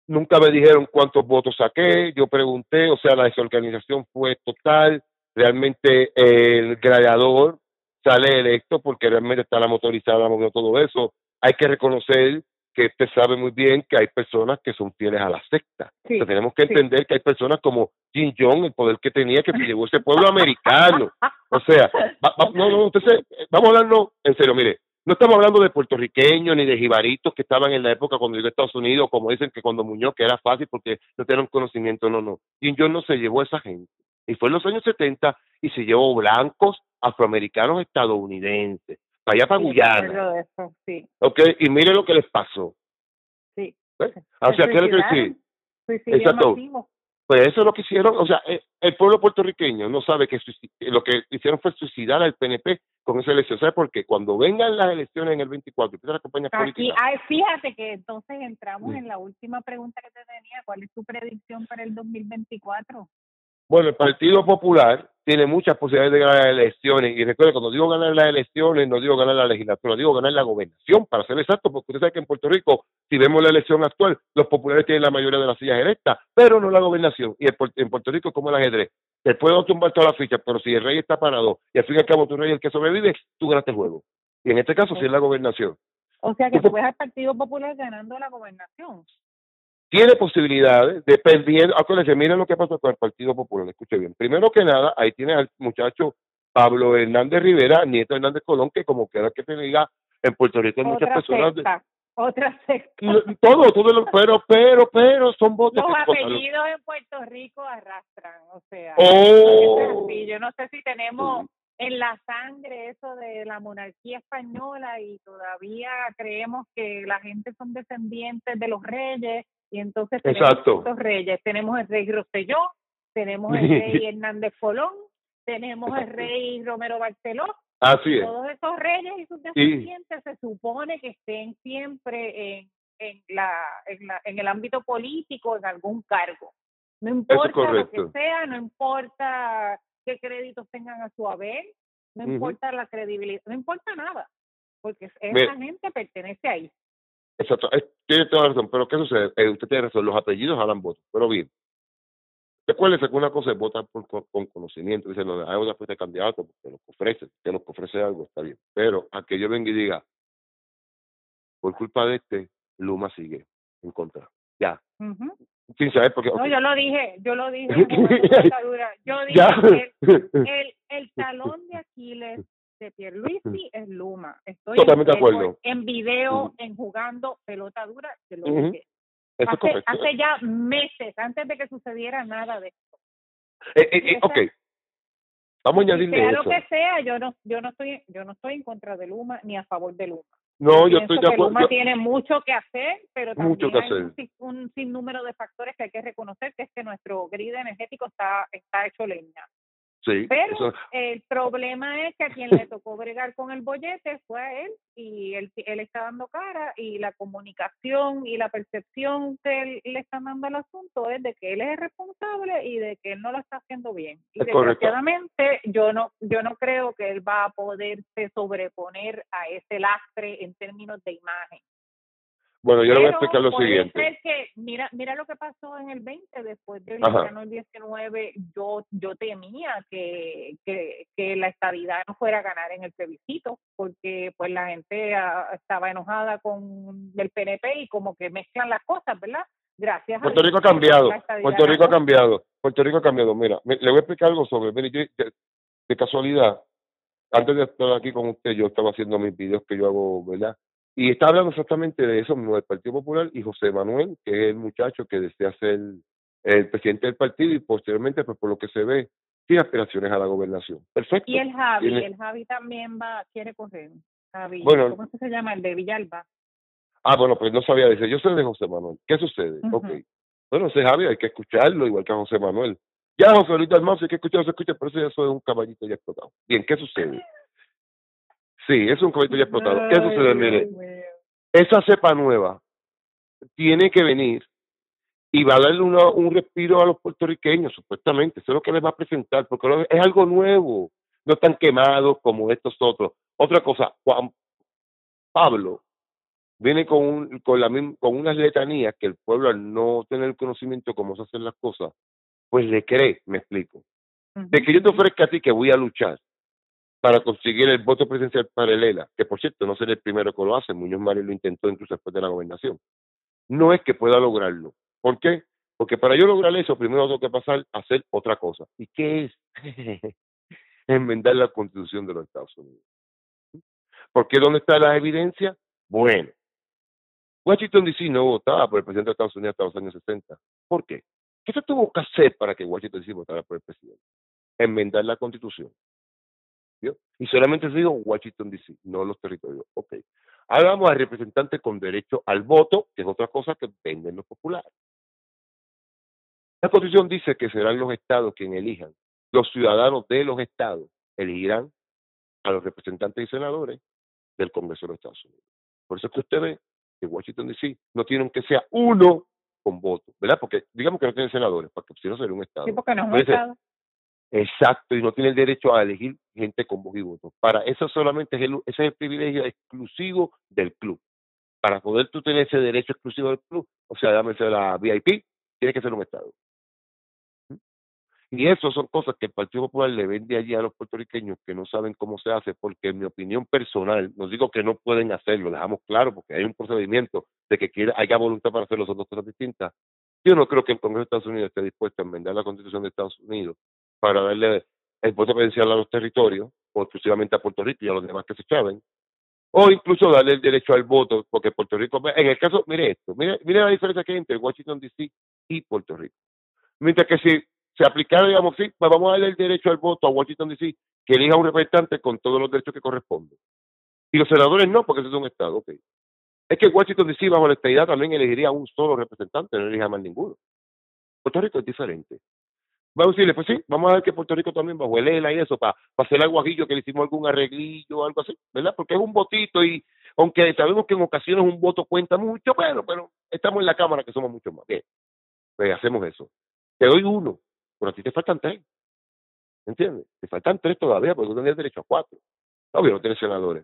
nunca me dijeron cuántos votos saqué, yo pregunté, o sea, la desorganización fue total, realmente el gladiador sale electo porque realmente está la motorizada, todo eso, hay que reconocer que usted sabe muy bien que hay personas que son fieles a la secta. tenemos que entender que hay personas como Jim Jong, el poder que tenía, que llevó ese pueblo americano. O sea, no, no, entonces, vamos a hablarlo en serio, mire, no estamos hablando de puertorriqueños ni de jibaritos que estaban en la época cuando llegó a Estados Unidos, como dicen que cuando Muñoz, que era fácil porque no tenían conocimiento, no, no. Jim Jong no se llevó a esa gente. Y fue en los años 70 y se llevó blancos, afroamericanos, estadounidenses allá para Guyana. sí. Ok, y mire lo que les pasó. Sí. ¿Eh? O sea, ¿qué es que Exacto. Pues eso es lo que hicieron, o sea, eh, el pueblo puertorriqueño no sabe que lo que hicieron fue suicidar al PNP con esa elección. ¿Sabes por qué? Cuando vengan las elecciones en el 24, empiezan las campañas Aquí, fíjate que entonces entramos en la última pregunta que te tenía. ¿Cuál es tu predicción para el 2024? Bueno, el Partido Popular tiene muchas posibilidades de ganar las elecciones. Y recuerde, cuando digo ganar las elecciones, no digo ganar la legislatura, digo ganar la gobernación, para ser exacto, porque usted sabe que en Puerto Rico, si vemos la elección actual, los populares tienen la mayoría de las sillas electas, pero no la gobernación. Y en Puerto Rico, como el ajedrez, te puedo tumbar todas las fichas, pero si el rey está parado y al fin y al cabo tu rey es el que sobrevive, tú ganaste el juego. Y en este caso, sí es la gobernación. O sea que tú ves al Partido Popular ganando la gobernación tiene posibilidades, dependiendo, acuérdense, miren lo que pasó con el Partido Popular, escuche bien. Primero que nada, ahí tiene al muchacho Pablo Hernández Rivera, nieto de Hernández Colón, que como quiera que te diga, en Puerto Rico hay muchas personas... otra secta. Todo, todo, pero, pero, pero, son votos. Los apellidos en Puerto Rico arrastran, o sea, oh. yo no sé si tenemos en la sangre eso de la monarquía española y todavía creemos que la gente son descendientes de los reyes y entonces tenemos estos reyes, tenemos el rey Rosselló, tenemos el [laughs] rey Hernández Colón, tenemos el rey Romero Barceló. Así Todos esos reyes y sus descendientes se supone que estén siempre en, en, la, en, la, en el ámbito político, en algún cargo. No importa lo que sea, no importa qué créditos tengan a su haber, no importa la credibilidad, no importa nada, porque esa gente pertenece ahí. Exacto, tiene toda la razón, pero ¿qué sucede? Eh, usted tiene razón, los apellidos jalan votos, pero bien. Recuérdese que una cosa es votar por, con conocimiento, dice, no, hay una fuente de candidato, porque nos ofrece, que nos ofrece algo, está bien. Pero a que yo venga y diga, por culpa de este, Luma sigue en contra. Ya. Sin saber por qué. No, yo lo dije, yo lo dije. [laughs] yo dije, el, el, talón de [laughs] Aquiles de Pierluisi es Luma. Estoy Totalmente de acuerdo. En video, en jugando pelota dura, lo. Hace, hace, ya meses, antes de que sucediera nada de esto. Eh, eh, eh ok. Vamos a añadirle sea lo que sea, yo no, yo no estoy, yo no estoy en contra de Luma ni a favor de Luma. No, yo estoy de acuerdo. Luma tiene mucho que hacer, pero también hay Un, sinnúmero de factores que hay que reconocer, que es que nuestro grid energético está, está hecho leña. Pero el problema es que a quien le tocó bregar con el bollete fue a él y él, él está dando cara y la comunicación y la percepción que le están dando al asunto es de que él es responsable y de que él no lo está haciendo bien. Y desgraciadamente yo no, yo no creo que él va a poderse sobreponer a ese lastre en términos de imagen. Bueno, yo le voy a explicar lo siguiente. que, mira, mira lo que pasó en el 20, después del verano del 19, yo, yo temía que, que, que la estabilidad no fuera a ganar en el plebiscito, porque pues la gente ah, estaba enojada con el PNP y como que mezclan las cosas, ¿verdad? Gracias. Puerto Rico ha cambiado, Puerto Rico ha cambiado, Puerto Rico ha cambiado. Mira, le voy a explicar algo sobre, de, de casualidad, antes de estar aquí con usted, yo estaba haciendo mis videos que yo hago, ¿verdad? Y está hablando exactamente de eso del Partido Popular y José Manuel, que es el muchacho que desea ser el presidente del partido y posteriormente, pues por lo que se ve, tiene aspiraciones a la gobernación. Perfecto. Y el Javi, el Javi también va, quiere correr. Javi, bueno, ¿cómo se llama? El de Villalba. Ah, bueno, pues no sabía decir. Yo soy de José Manuel. ¿Qué sucede? Ok. Bueno, ese Javi hay que escucharlo, igual que a José Manuel. Ya José Luis Dalmau, hay que escucharlo, se escucha, pero eso es un caballito ya explotado. Bien, ¿qué sucede? Sí, es un caballito ya explotado. ¿Qué sucede? Mire, esa cepa nueva tiene que venir y va a darle un respiro a los puertorriqueños, supuestamente. Eso es lo que les va a presentar, porque es algo nuevo. No están quemados como estos otros. Otra cosa, Juan Pablo viene con, un, con, la, con unas letanías que el pueblo al no tener conocimiento de cómo se hacen las cosas, pues le cree, me explico. De que yo te ofrezca a ti que voy a luchar para conseguir el voto presidencial paralela, que por cierto no seré el primero que lo hace, Muñoz Marín lo intentó incluso después de la gobernación. No es que pueda lograrlo. ¿Por qué? Porque para yo lograr eso, primero tengo que pasar a hacer otra cosa. ¿Y qué es? [laughs] Enmendar la constitución de los Estados Unidos. ¿Por qué dónde está la evidencia? Bueno, Washington DC no votaba por el presidente de Estados Unidos hasta los años 60. ¿Por qué? ¿Qué se tuvo que hacer para que Washington DC votara por el presidente? Enmendar la constitución. Y solamente se dijo Washington DC, no los territorios. Ok. Ahora vamos a representantes con derecho al voto, que es otra cosa que venden los populares. La Constitución dice que serán los estados quienes elijan. Los ciudadanos de los estados elegirán a los representantes y senadores del Congreso de los Estados Unidos. Por eso es que usted ve que Washington DC no tiene que sea uno con voto, ¿verdad? Porque digamos que no tiene senadores, porque si no sería un estado. Sí, porque no es un estado. Exacto, y no tiene el derecho a elegir gente con voz y voto. Para eso solamente es el, ese es el privilegio exclusivo del club. Para poder tú tener ese derecho exclusivo del club, o sea, llámese la VIP, tiene que ser un Estado. Y eso son cosas que el Partido Popular le vende allí a los puertorriqueños que no saben cómo se hace, porque en mi opinión personal, no digo que no pueden hacerlo, dejamos claro, porque hay un procedimiento de que quiera, haya voluntad para hacerlo, son dos cosas distintas. Yo no creo que el Congreso de Estados Unidos esté dispuesto a enmendar la Constitución de Estados Unidos para darle el voto presidencial a los territorios, o exclusivamente a Puerto Rico y a los demás que se echaban, o incluso darle el derecho al voto, porque Puerto Rico, en el caso, mire esto, mire, mire la diferencia que hay entre Washington DC y Puerto Rico. Mientras que si se aplicara, digamos, sí, pues vamos a darle el derecho al voto a Washington DC, que elija un representante con todos los derechos que corresponden. Y los senadores no, porque ese es un Estado. Es que Washington DC, bajo la estadidad, también elegiría un solo representante, no elegía más ninguno. Puerto Rico es diferente. Vamos a decirle, pues sí, vamos a ver que Puerto Rico también bajo el ELA y eso, para hacer algo guajillo que le hicimos algún arreglillo o algo así, ¿verdad? Porque es un votito y aunque sabemos que en ocasiones un voto cuenta mucho, bueno, pero estamos en la Cámara que somos mucho más. Bien, pues hacemos eso. Te doy uno, pero a ti te faltan tres. ¿entiendes? Te faltan tres todavía porque tú tendrías derecho a cuatro. Obvio, no tienes senadores.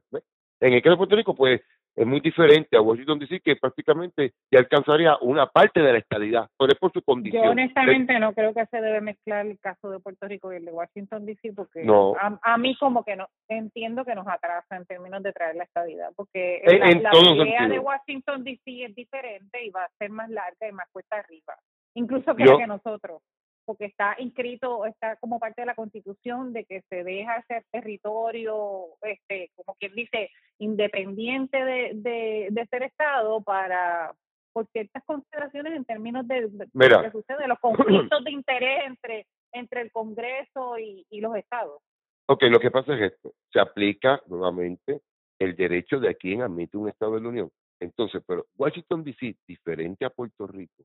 En el caso de Puerto Rico, pues es muy diferente a Washington DC, que prácticamente ya alcanzaría una parte de la estadidad, pero es por su condición. Yo honestamente no creo que se debe mezclar el caso de Puerto Rico y el de Washington DC, porque no. a, mí como que no entiendo que nos atrasa en términos de traer la estadidad, porque la, idea de Washington DC es diferente y va a ser más larga y más cuesta arriba, incluso que la que nosotros porque está inscrito, está como parte de la constitución de que se deja ser territorio, este, como quien dice, independiente de, de, ser Estado para por ciertas consideraciones en términos de, lo que sucede, los [clears throat] conflictos de interés entre, entre el Congreso y, y los Estados. Ok, lo que pasa es esto, se aplica nuevamente el derecho de a quien admite un Estado de la Unión. Entonces, pero Washington DC, diferente a Puerto Rico,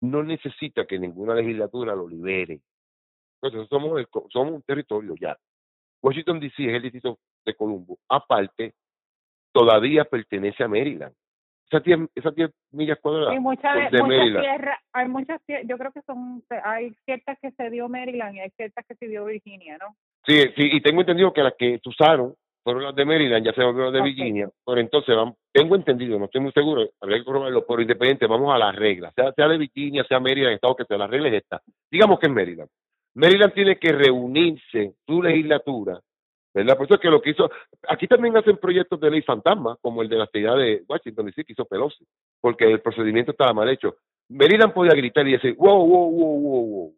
no necesita que ninguna legislatura lo libere. Entonces, somos, somos un territorio ya. Washington DC es el distrito de Columbo. Aparte, todavía pertenece a Maryland. Esas 10, esas millas cuadradas hay muchas, de Maryland. hay muchas, yo creo que son, hay ciertas que se dio Maryland y hay ciertas que se dio Virginia, ¿no? Sí, sí, y tengo entendido que las que usaron fueron las de Maryland, ya se volvieron las de Virginia. Pero entonces, vamos, tengo entendido, no estoy muy seguro, habría que comprobarlo, por independiente, vamos a las reglas, sea, sea de Virginia, sea Maryland, Estado que sea, las reglas están. Digamos que es Maryland. Maryland tiene que reunirse su legislatura, ¿verdad? Por eso es que lo que hizo, aquí también hacen proyectos de ley fantasma, como el de la ciudad de Washington DC que hizo Pelosi, porque el procedimiento estaba mal hecho. Maryland podía gritar y decir, wow, wow, wow, wow, wow.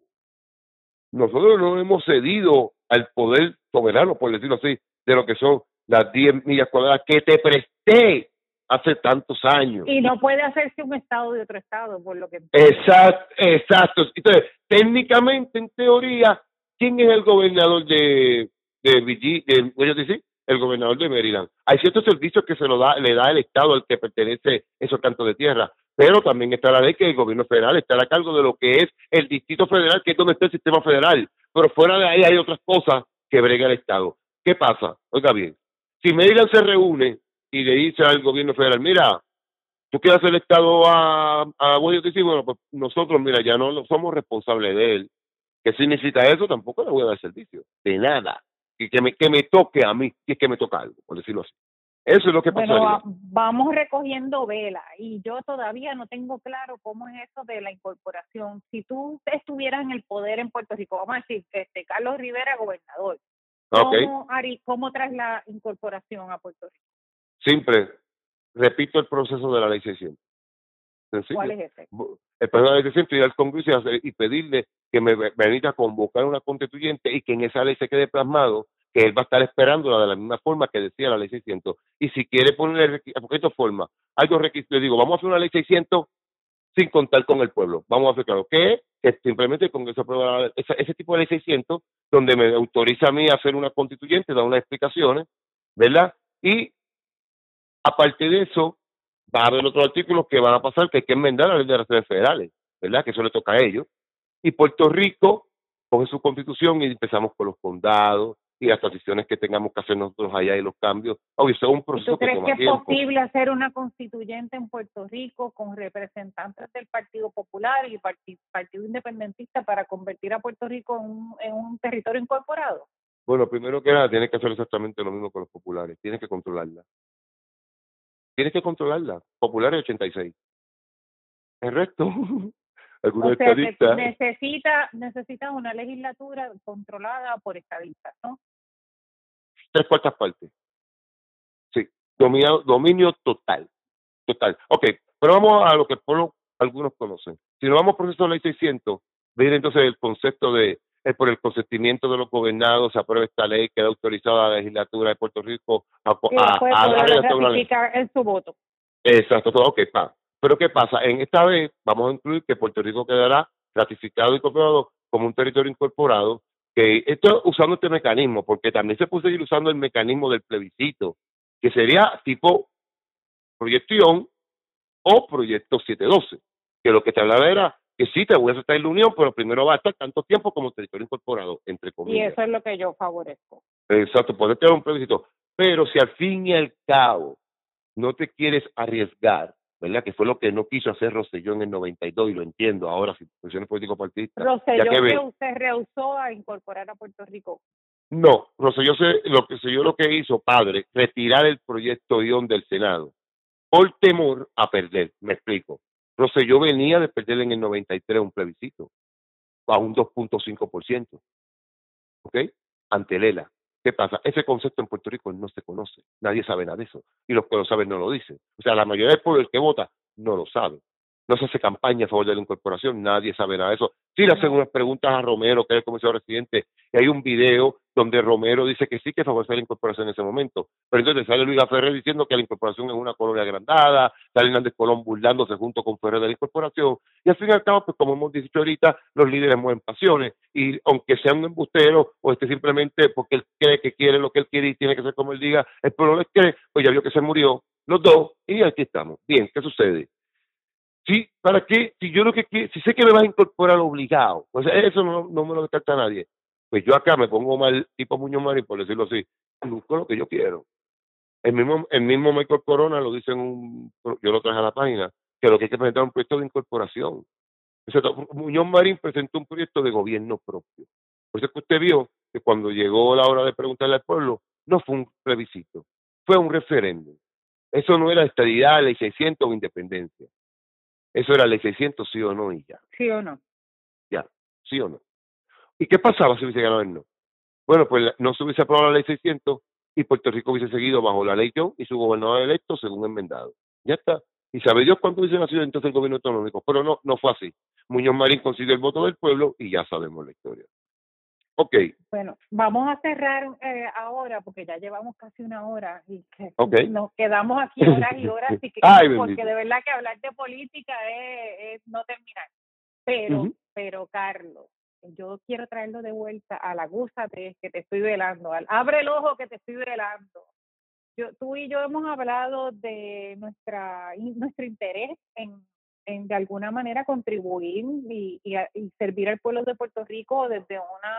Nosotros no hemos cedido al poder soberano, por decirlo así, de lo que son las 10 millas cuadradas que te presté hace tantos años. Y no puede hacerse un estado de otro estado, por lo que... Exacto, exacto. Entonces, técnicamente, en teoría, ¿quién es el gobernador de, de, de, El gobernador de Maryland. Hay ciertos servicios que se lo da, le da el estado al que pertenece esos cantos de tierra, pero también está la ley que el gobierno federal está a cargo de lo que es el distrito federal, que es donde está el sistema federal. Pero fuera de ahí hay otras cosas que brega el estado. ¿Qué pasa? Oiga bien, si Maryland se reúne y le dice al gobierno federal, mira, tú quieres el Estado a, a Washington, bueno, pues nosotros, mira, ya no somos responsables de él. ¿Qué significa eso? Tampoco le voy a dar servicio, de nada. Y que me, que me toque a mí, y es que me toca algo, por decirlo así. Eso es lo que pasa. Bueno, vamos recogiendo vela y yo todavía no tengo claro cómo es eso de la incorporación. Si tú estuvieras en el poder en Puerto Rico, vamos a decir, este Carlos Rivera, gobernador, ¿Cómo, Ari, ¿Cómo traes la incorporación a Puerto Rico? Simple. Repito el proceso de la ley 600. ¿Cuál es ese? El proceso de la ley 600 ir al Congreso y, pedirle que me permita convocar una constituyente y que en esa ley se quede plasmado que él va a estar esperándola de la misma forma que decía la ley 600. Y si quiere ponerle esto forma, algo requisito, le digo, vamos a hacer una ley 600 sin contar con el pueblo. Vamos a hacer claro que simplemente el Congreso aprueba ese, tipo de ley 600, donde me autoriza a mí a hacer una constituyente, da unas explicaciones, ¿verdad? Y aparte de eso, va a haber otros artículos que van a pasar que hay que enmendar la ley de relaciones federales, ¿verdad? Que eso le toca a ellos. Y Puerto Rico coge su constitución y empezamos con los condados, y las transiciones que tengamos que hacer nosotros allá y los cambios. Obvio, es un proceso ¿Tú crees que, es posible hacer una constituyente en Puerto Rico con representantes del Partido Popular y Partido, Partido Independentista para convertir a Puerto Rico en un, en un territorio incorporado? Bueno, primero que nada, tienes que hacer exactamente lo mismo con los populares. Tienes que controlarla. Tienes que controlarla. Populares 86. El resto, [laughs] algunos estadistas. Necesita, necesita una legislatura controlada por estadistas, ¿no? Tres cuartas partes. Sí, dominio, dominio total. Total. Ok, pero vamos a lo que por algunos conocen. Si nos vamos al proceso de ley 600, viene entonces el concepto de por el consentimiento de los gobernados se aprueba esta ley, queda autorizada la legislatura de Puerto Rico a, a, a, ratificar en su voto. Exacto, todo, ok, pa. Pero ¿qué pasa? En esta vez vamos a incluir que Puerto Rico quedará ratificado y incorporado como un territorio incorporado que esto usando este mecanismo, porque también se puede seguir usando el mecanismo del plebiscito, que sería tipo proyección o proyecto 712, que lo que te hablaba era que sí te voy a aceptar en la unión, pero primero va a estar tanto tiempo como territorio incorporado, entre comillas. Y eso es lo que yo favorezco. Exacto, poder tener un plebiscito. Pero si al fin y al cabo no te quieres arriesgar ¿verdad? Que fue lo que no quiso hacer Rosselló en el 92 y lo entiendo ahora, situaciones político-partidistas. Rosselló que, usted rehusó a incorporar a Puerto Rico. No, Rosselló, se, lo, que, yo lo que hizo, padre, retirar el proyecto guion del Senado por temor a perder, me explico. Rosselló venía de perder en el 93 un plebiscito a un 2.5%, ¿ok? Ante Lela. ¿Qué pasa? Ese concepto en Puerto Rico no se conoce, nadie sabe nada de eso, y los que lo saben no lo dicen. O sea, la mayoría del pueblo que vota no lo sabe no se hace campaña a favor de la incorporación, nadie sabe nada de eso. Sí le hacen unas preguntas a Romero, que es el comisario residente, y hay un video donde Romero dice que sí que favorece la incorporación en ese momento. Pero entonces sale Luis Ferrer diciendo que la incorporación es una colonia agrandada, sale Hernández Colón burlándose junto con Ferrer de la incorporación, y al fin y al cabo, pues como hemos dicho ahorita, los líderes mueven pasiones, y aunque sea un embustero, o esté simplemente porque él cree que quiere lo que él quiere y tiene que ser como él diga, el pueblo le cree, pues ya vio que se murió, los dos, y aquí estamos. Bien, ¿qué sucede? Sí, ¿para qué? Si yo lo que si sé que me vas a incorporar obligado, pues eso no, me lo descarta nadie. Pues yo acá me pongo mal, tipo Muñoz Marín, por decirlo así, busco lo que yo quiero. El mismo, el mismo Michael Corona lo dice en un, yo lo traje a la página, que lo que hay que presentar es un proyecto de incorporación. Muñoz Marín presentó un proyecto de gobierno propio. Por eso que usted vio que cuando llegó la hora de preguntarle al pueblo, no fue un plebiscito, fue un referéndum. Eso no era estadidad, ley 600 o independencia. Eso era ley 600, sí o no, y ya. Sí o no. Ya, sí o no. ¿Y qué pasaba si hubiese ganado el no? Bueno, pues no se hubiese aprobado la ley 600 y Puerto Rico hubiese seguido bajo la ley John y su gobernador electo según enmendado. Ya está. Y sabe Dios cuánto hubiese nacido entonces el gobierno autonómico. Pero no, no fue así. Muñoz Marín consiguió el voto del pueblo y ya sabemos la historia. Ok. Bueno, vamos a cerrar eh, ahora porque ya llevamos casi una hora y que nos quedamos aquí horas y horas y que, porque de verdad que hablar de política es, no terminar. Pero, pero Carlos, yo quiero traerlo de vuelta a la de que te estoy velando, al abre el ojo que te estoy velando. Yo, tú y yo hemos hablado de nuestra nuestro interés en en de alguna manera contribuir y, y, servir al pueblo de Puerto Rico desde una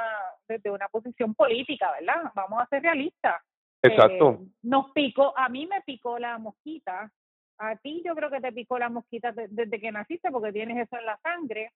desde una posición política, ¿verdad? Vamos a ser realistas. Exacto. Eh, nos picó, a mí me picó la mosquita, a ti yo creo que te picó la mosquita desde que naciste porque tienes eso en la sangre.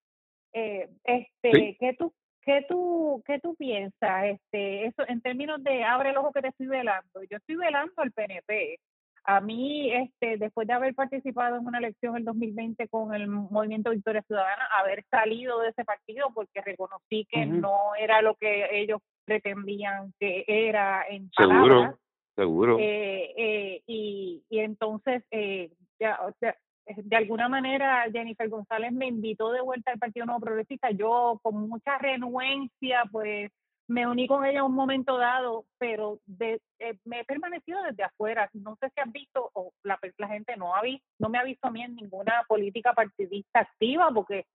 Eh, este, ¿qué tú ¿Qué tú, ¿Qué tú piensas? Este, eso en términos de abre el ojo que te estoy velando. Yo estoy velando al PNP. A mí, este, después de haber participado en una elección en 2020 con el Movimiento Victoria Ciudadana, haber salido de ese partido porque reconocí que no era lo que ellos pretendían que era en palabras. Seguro, seguro. Eh, eh, y, y entonces, eh, ya, o sea, de alguna manera Jennifer González me invitó de vuelta al Partido Nuevo Progresista. Yo con mucha renuencia, pues me uní con ella un momento dado, pero de, eh, me he permanecido desde afuera. No sé si has visto, o la, la gente no, ha visto, no me ha visto a mí en ninguna política partidista activa, porque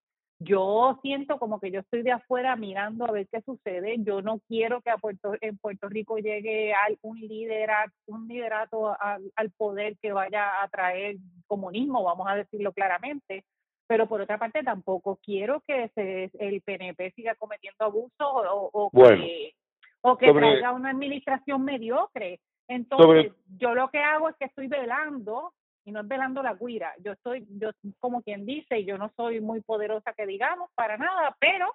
yo siento como que yo estoy de afuera mirando a ver qué sucede. Yo no quiero que a Puerto, en Puerto Rico llegue un liderato, un liderato al poder que vaya a traer comunismo, vamos a decirlo claramente pero por otra parte tampoco quiero que se, el PNP siga cometiendo abusos o, o que, o que traiga una administración mediocre. Entonces, yo lo que hago es que estoy velando, y no es velando la guira, yo estoy, yo como quien dice, yo no soy muy poderosa que digamos, para nada, pero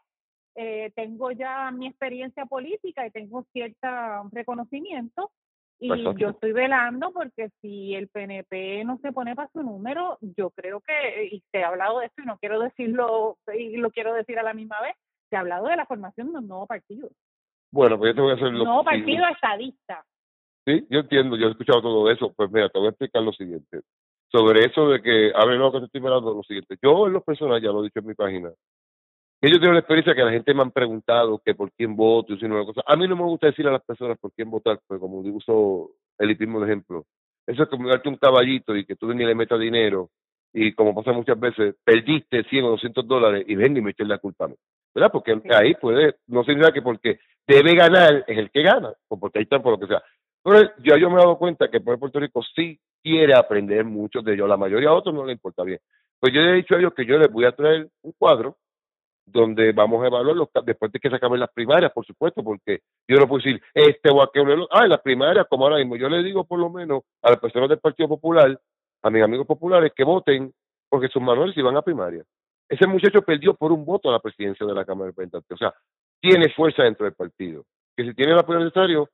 eh, tengo ya mi experiencia política y tengo cierto reconocimiento y yo estoy velando porque si el PNP no se pone para su número, yo creo que, y se ha hablado de esto y no quiero decirlo, y lo quiero decir a la misma vez, se ha hablado de la formación de un nuevo partido. Bueno, pues yo te voy a hacer lo Nuevo partido estadista. Sí, yo entiendo, yo he escuchado todo eso. Pues mira, te voy a explicar lo siguiente. Sobre eso de que, a ver, lo que te estoy velando, lo siguiente. Yo en los personas, ya lo he dicho en mi página, ellos tienen la experiencia que la gente me han preguntado que por quién voto y si no cosa. A mí no me gusta decir a las personas por quién votar, porque como uso elitismo de ejemplo. Eso es como darte un caballito y que tú ni le metas dinero y como pasa muchas veces, perdiste 100 o 200 dólares y ven y me eches la culpa a mí. ¿Verdad? Porque ahí puede, no significa que porque debe ganar es el que gana, o porque ahí está por lo que sea. Pero ya yo me he dado cuenta que por Puerto Rico sí quiere aprender muchos de ellos, la mayoría a otros no le importa bien. Pues yo he dicho a ellos que yo les voy a traer un cuadro donde vamos a evaluar los, después de que se acaben las primarias, por supuesto, porque yo no puedo decir este o aquel, ah, en las primarias, como ahora mismo, yo le digo por lo menos a las personas del Partido Popular a mis amigos populares que voten porque sus Manuel si van a primaria. Ese muchacho perdió por un voto a la presidencia de la Cámara de Representantes. O sea, tiene fuerza dentro del partido. Que si tiene el apoyo necesario,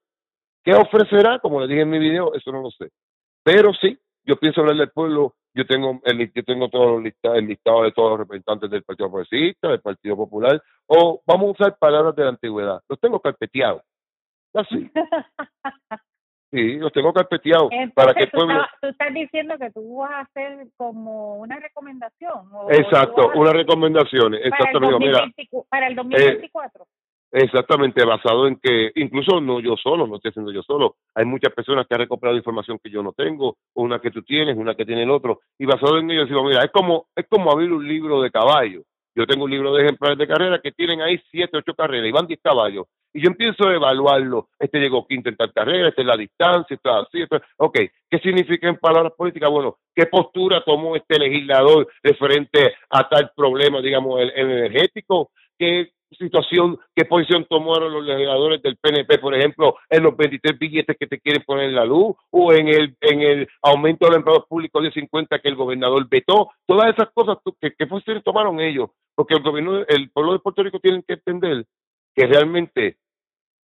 ¿qué ofrecerá? Como le dije en mi video, eso no lo sé. Pero sí, yo pienso hablar del pueblo. Yo tengo el, yo tengo todo el listado de todos los representantes del Partido Progresista, del Partido Popular, o vamos a usar palabras de la antigüedad. Los tengo carpeteados. Así. [laughs] Sí, los tengo carpeteados. para que el pueblo... tú, estás diciendo que tú vas a hacer como una recomendación. Exacto, una recomendación. Exactamente. Para el 2024. Eh, exactamente, basado en que, incluso no yo solo, no estoy haciendo yo solo. Hay muchas personas que han recuperado información que yo no tengo, una que tú tienes, una que tiene el otro. Y basado en ello, digo, mira, es como, es como abrir un libro de caballo. Yo tengo un libro de ejemplares de carrera que tienen ahí siete, ocho carreras y van diez caballos y yo empiezo a evaluarlo. Este llegó quinto en tal carrera, este es la distancia, esto así, esto, ok, ¿qué significa en palabras políticas? Bueno, ¿qué postura tomó este legislador referente a tal problema, digamos, el, energético? ¿Qué situación, qué posición tomaron los legisladores del PNP, por ejemplo, en los 23 billetes que te quieren poner en la luz o en el en el aumento de los empleados públicos de 50 que el gobernador vetó? Todas esas cosas, ¿qué, qué posición tomaron ellos? Porque el gobierno, el pueblo de Puerto Rico tiene que entender que realmente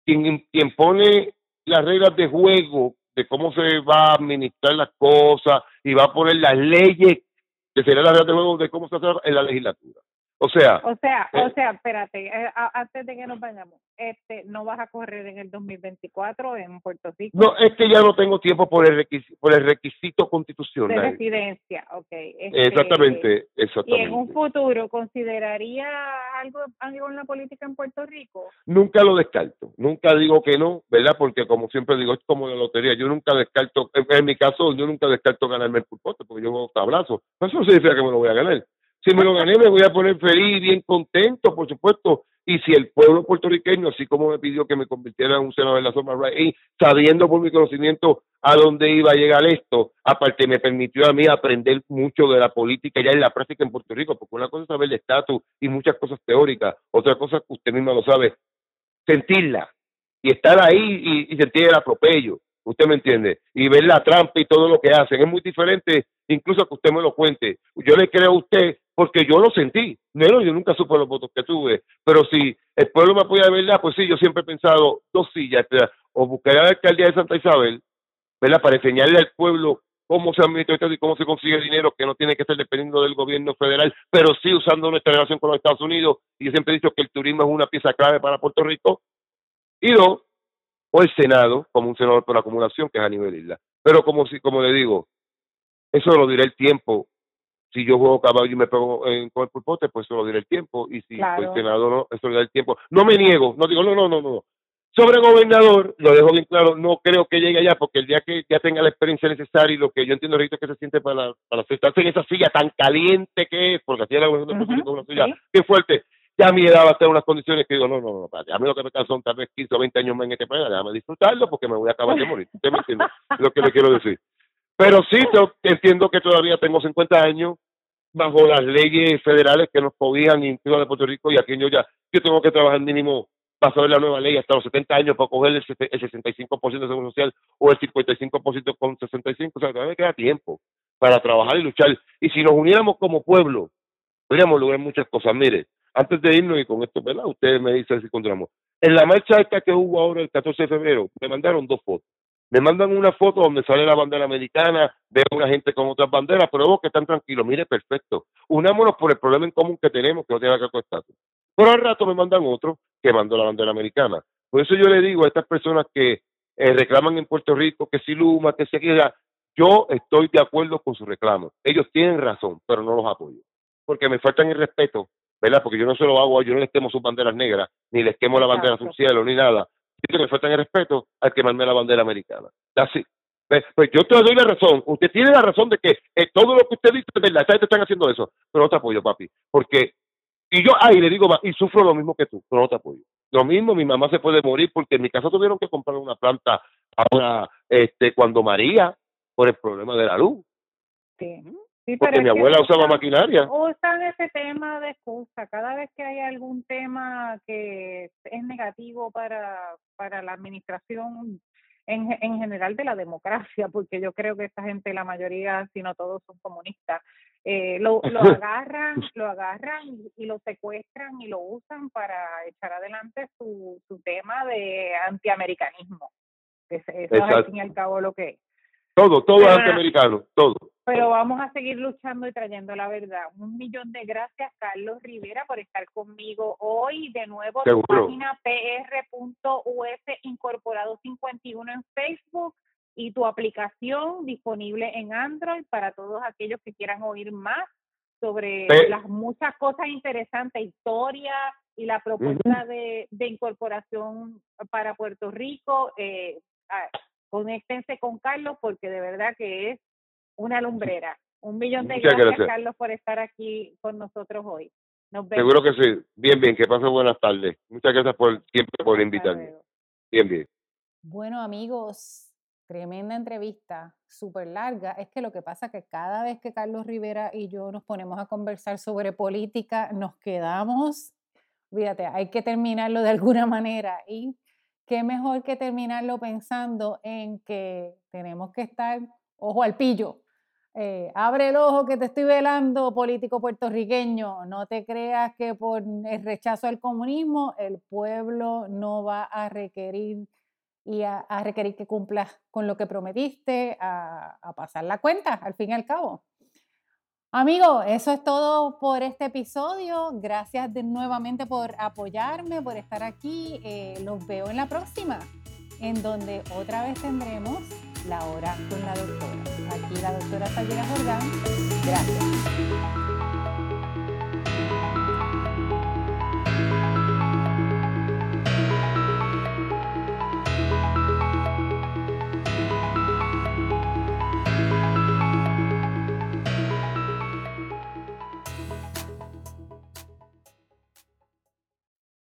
quien, quien pone las reglas de juego de cómo se va a administrar las cosas y va a poner las leyes que serían las reglas de juego de cómo se hace en la legislatura. O sea, o sea, o eh, sea, espérate, eh, antes de que nos vayamos, este, no vas a correr en el 2024 en Puerto Rico. No, es que ya no tengo tiempo por el requisito, por el requisito constitucional. De residencia, ok. Este, exactamente, exactamente. ¿Y en un futuro consideraría algo, algo en la política en Puerto Rico? Nunca lo descarto, nunca digo que no, ¿verdad? Porque como siempre digo, es como la lotería, yo nunca descarto, en, mi caso, yo nunca descarto ganarme el pulpote, porque yo hago tablazo. Eso no significa que me lo voy a ganar si me lo gané, me voy a poner feliz bien contento, por supuesto. Y si el pueblo puertorriqueño, así como me pidió que me convirtiera en un senador de la zona y sabiendo por mi conocimiento a dónde iba a llegar esto, aparte me permitió a mí aprender mucho de la política ya en la práctica en Puerto Rico, porque una cosa es saber el estatus y muchas cosas teóricas, otra cosa que usted misma lo sabe, sentirla y estar ahí y, y sentir el atropello usted me entiende, y ver la trampa y todo lo que hacen. Es muy diferente, incluso que usted me lo cuente. Yo le creo a usted porque yo lo sentí. No, yo nunca supe los votos que tuve, pero si el pueblo me apoya de verdad, pues sí, yo siempre he pensado dos sillas, o buscar a la alcaldía de Santa Isabel, ¿verdad? Para enseñarle al pueblo cómo se administra y cómo se consigue dinero, que no tiene que ser dependiendo del gobierno federal, pero sí usando nuestra relación con los Estados Unidos. Y yo siempre he dicho que el turismo es una pieza clave para Puerto Rico. Y dos, o el Senado, como un senador por acumulación, que es a nivel isla. Pero como, si, como le digo, eso lo dirá el tiempo si yo juego caballo y me pego en, con el pulpote, pues eso lo dirá el tiempo. Y si el senador no, eso lo dirá el tiempo. No me niego, no digo, no, no, no, no. Sobre gobernador, lo dejo bien claro, no creo que llegue allá, porque el día que ya tenga la experiencia necesaria y lo que yo entiendo ahorita que se siente para, para sentarse en esa silla tan caliente que es, porque así la gobernador de una silla, qué fuerte, ya a mi edad va a estar unas condiciones que digo, no, no, no, a mí lo que me son tal vez 15 o 20 años más en este país, déjame disfrutarlo porque me voy a acabar de morir. Usted me entiende lo que le quiero decir. Pero sí, entiendo que todavía tengo 50 años, bajo las leyes federales que nos cobijan incluso de Puerto Rico y aquí yo ya, yo tengo que trabajar mínimo basado en la nueva ley hasta los 70 años para coger el, 65% de seguro social o el 55% con 65, o sea, todavía queda tiempo para trabajar y luchar. Y si nos uniéramos como pueblo, podríamos lograr muchas cosas. Mire, antes de irnos y con esto, ¿verdad? Ustedes me dicen si encontramos. En la marcha esta que hubo ahora el 14 de febrero, me mandaron dos fotos. Me mandan una foto donde sale la bandera americana, veo a una gente con otras banderas, pero vos que están tranquilos, mire, perfecto. Unámonos por el problema en común que tenemos, que no tiene que ver Pero al rato me mandan otro que mandó la bandera americana. Por eso yo le digo a estas personas que eh, reclaman en Puerto Rico que si Luma, que si quiera, yo estoy de acuerdo con su reclamo. Ellos tienen razón, pero no los apoyo. Porque me faltan el respeto, ¿verdad? Porque yo no se lo hago, yo no les quemo sus banderas negras, ni les quemo la bandera azul cielo, ni nada que me faltan el respeto al quemarme la bandera americana. Así. Pues, yo te doy la razón. Usted tiene la razón de que eh, todo lo que usted dice es verdad. Están haciendo eso. Pero no te apoyo, papi. Porque, y yo, ay, le digo, y sufro lo mismo que tú, pero no te apoyo. Lo mismo, mi mamá se puede morir porque en mi casa tuvieron que comprar una planta ahora, este, cuando María, por el problema de la luz. Sí. Porque mi abuela usaba maquinaria. Usan ese tema de excusa. Cada vez que hay algún tema que es negativo para, para la administración, en, en general de la democracia, [laughs] porque yo creo que esta gente, la mayoría, si no todos, son comunistas. Eh, lo, lo [laughs] agarran, lo agarran y lo secuestran y lo usan para echar adelante su, su tema de antiamericanismo. Eso es al fin y al cabo lo que es. Todo, todo es antiamericano, todo. Pero vamos a seguir luchando y trayendo la verdad. Un millón de gracias, Carlos Rivera, por estar conmigo hoy. De nuevo, tu página pr.us incorporado 51 en Facebook y tu aplicación disponible en Android para todos aquellos que quieran oír más sobre las muchas cosas interesantes, historia y la propuesta de, de, incorporación para Puerto Rico. Eh, conéctense con Carlos porque de verdad que es una lumbrera. Un [laughs] millón de gracias, Carlos, por estar aquí con nosotros hoy. Nos vemos. Seguro que sí. Bien, bien, que pasen buenas tardes. Muchas gracias por siempre por invitarme. Bien, bien. Bueno, amigos, tremenda entrevista, súper larga. Es que lo que pasa es que cada vez que Carlos Rivera y yo nos ponemos a conversar sobre política, nos quedamos, fíjate, hay que terminarlo de alguna [laughs] manera. Y qué mejor que terminarlo pensando en que tenemos que estar ojo al pillo. Eh, abre el ojo que te estoy velando, político puertorriqueño. No te creas que por el rechazo al comunismo el pueblo no va a requerir y a, requerir que cumplas con lo que prometiste, a, a pasar la cuenta, al fin y al cabo. Amigo, eso es todo por este episodio. Gracias de, nuevamente por apoyarme, por estar aquí. Eh, los veo en la próxima, en donde otra vez tendremos la hora con la doctora. Aquí la doctora Sayera Jordán. Gracias.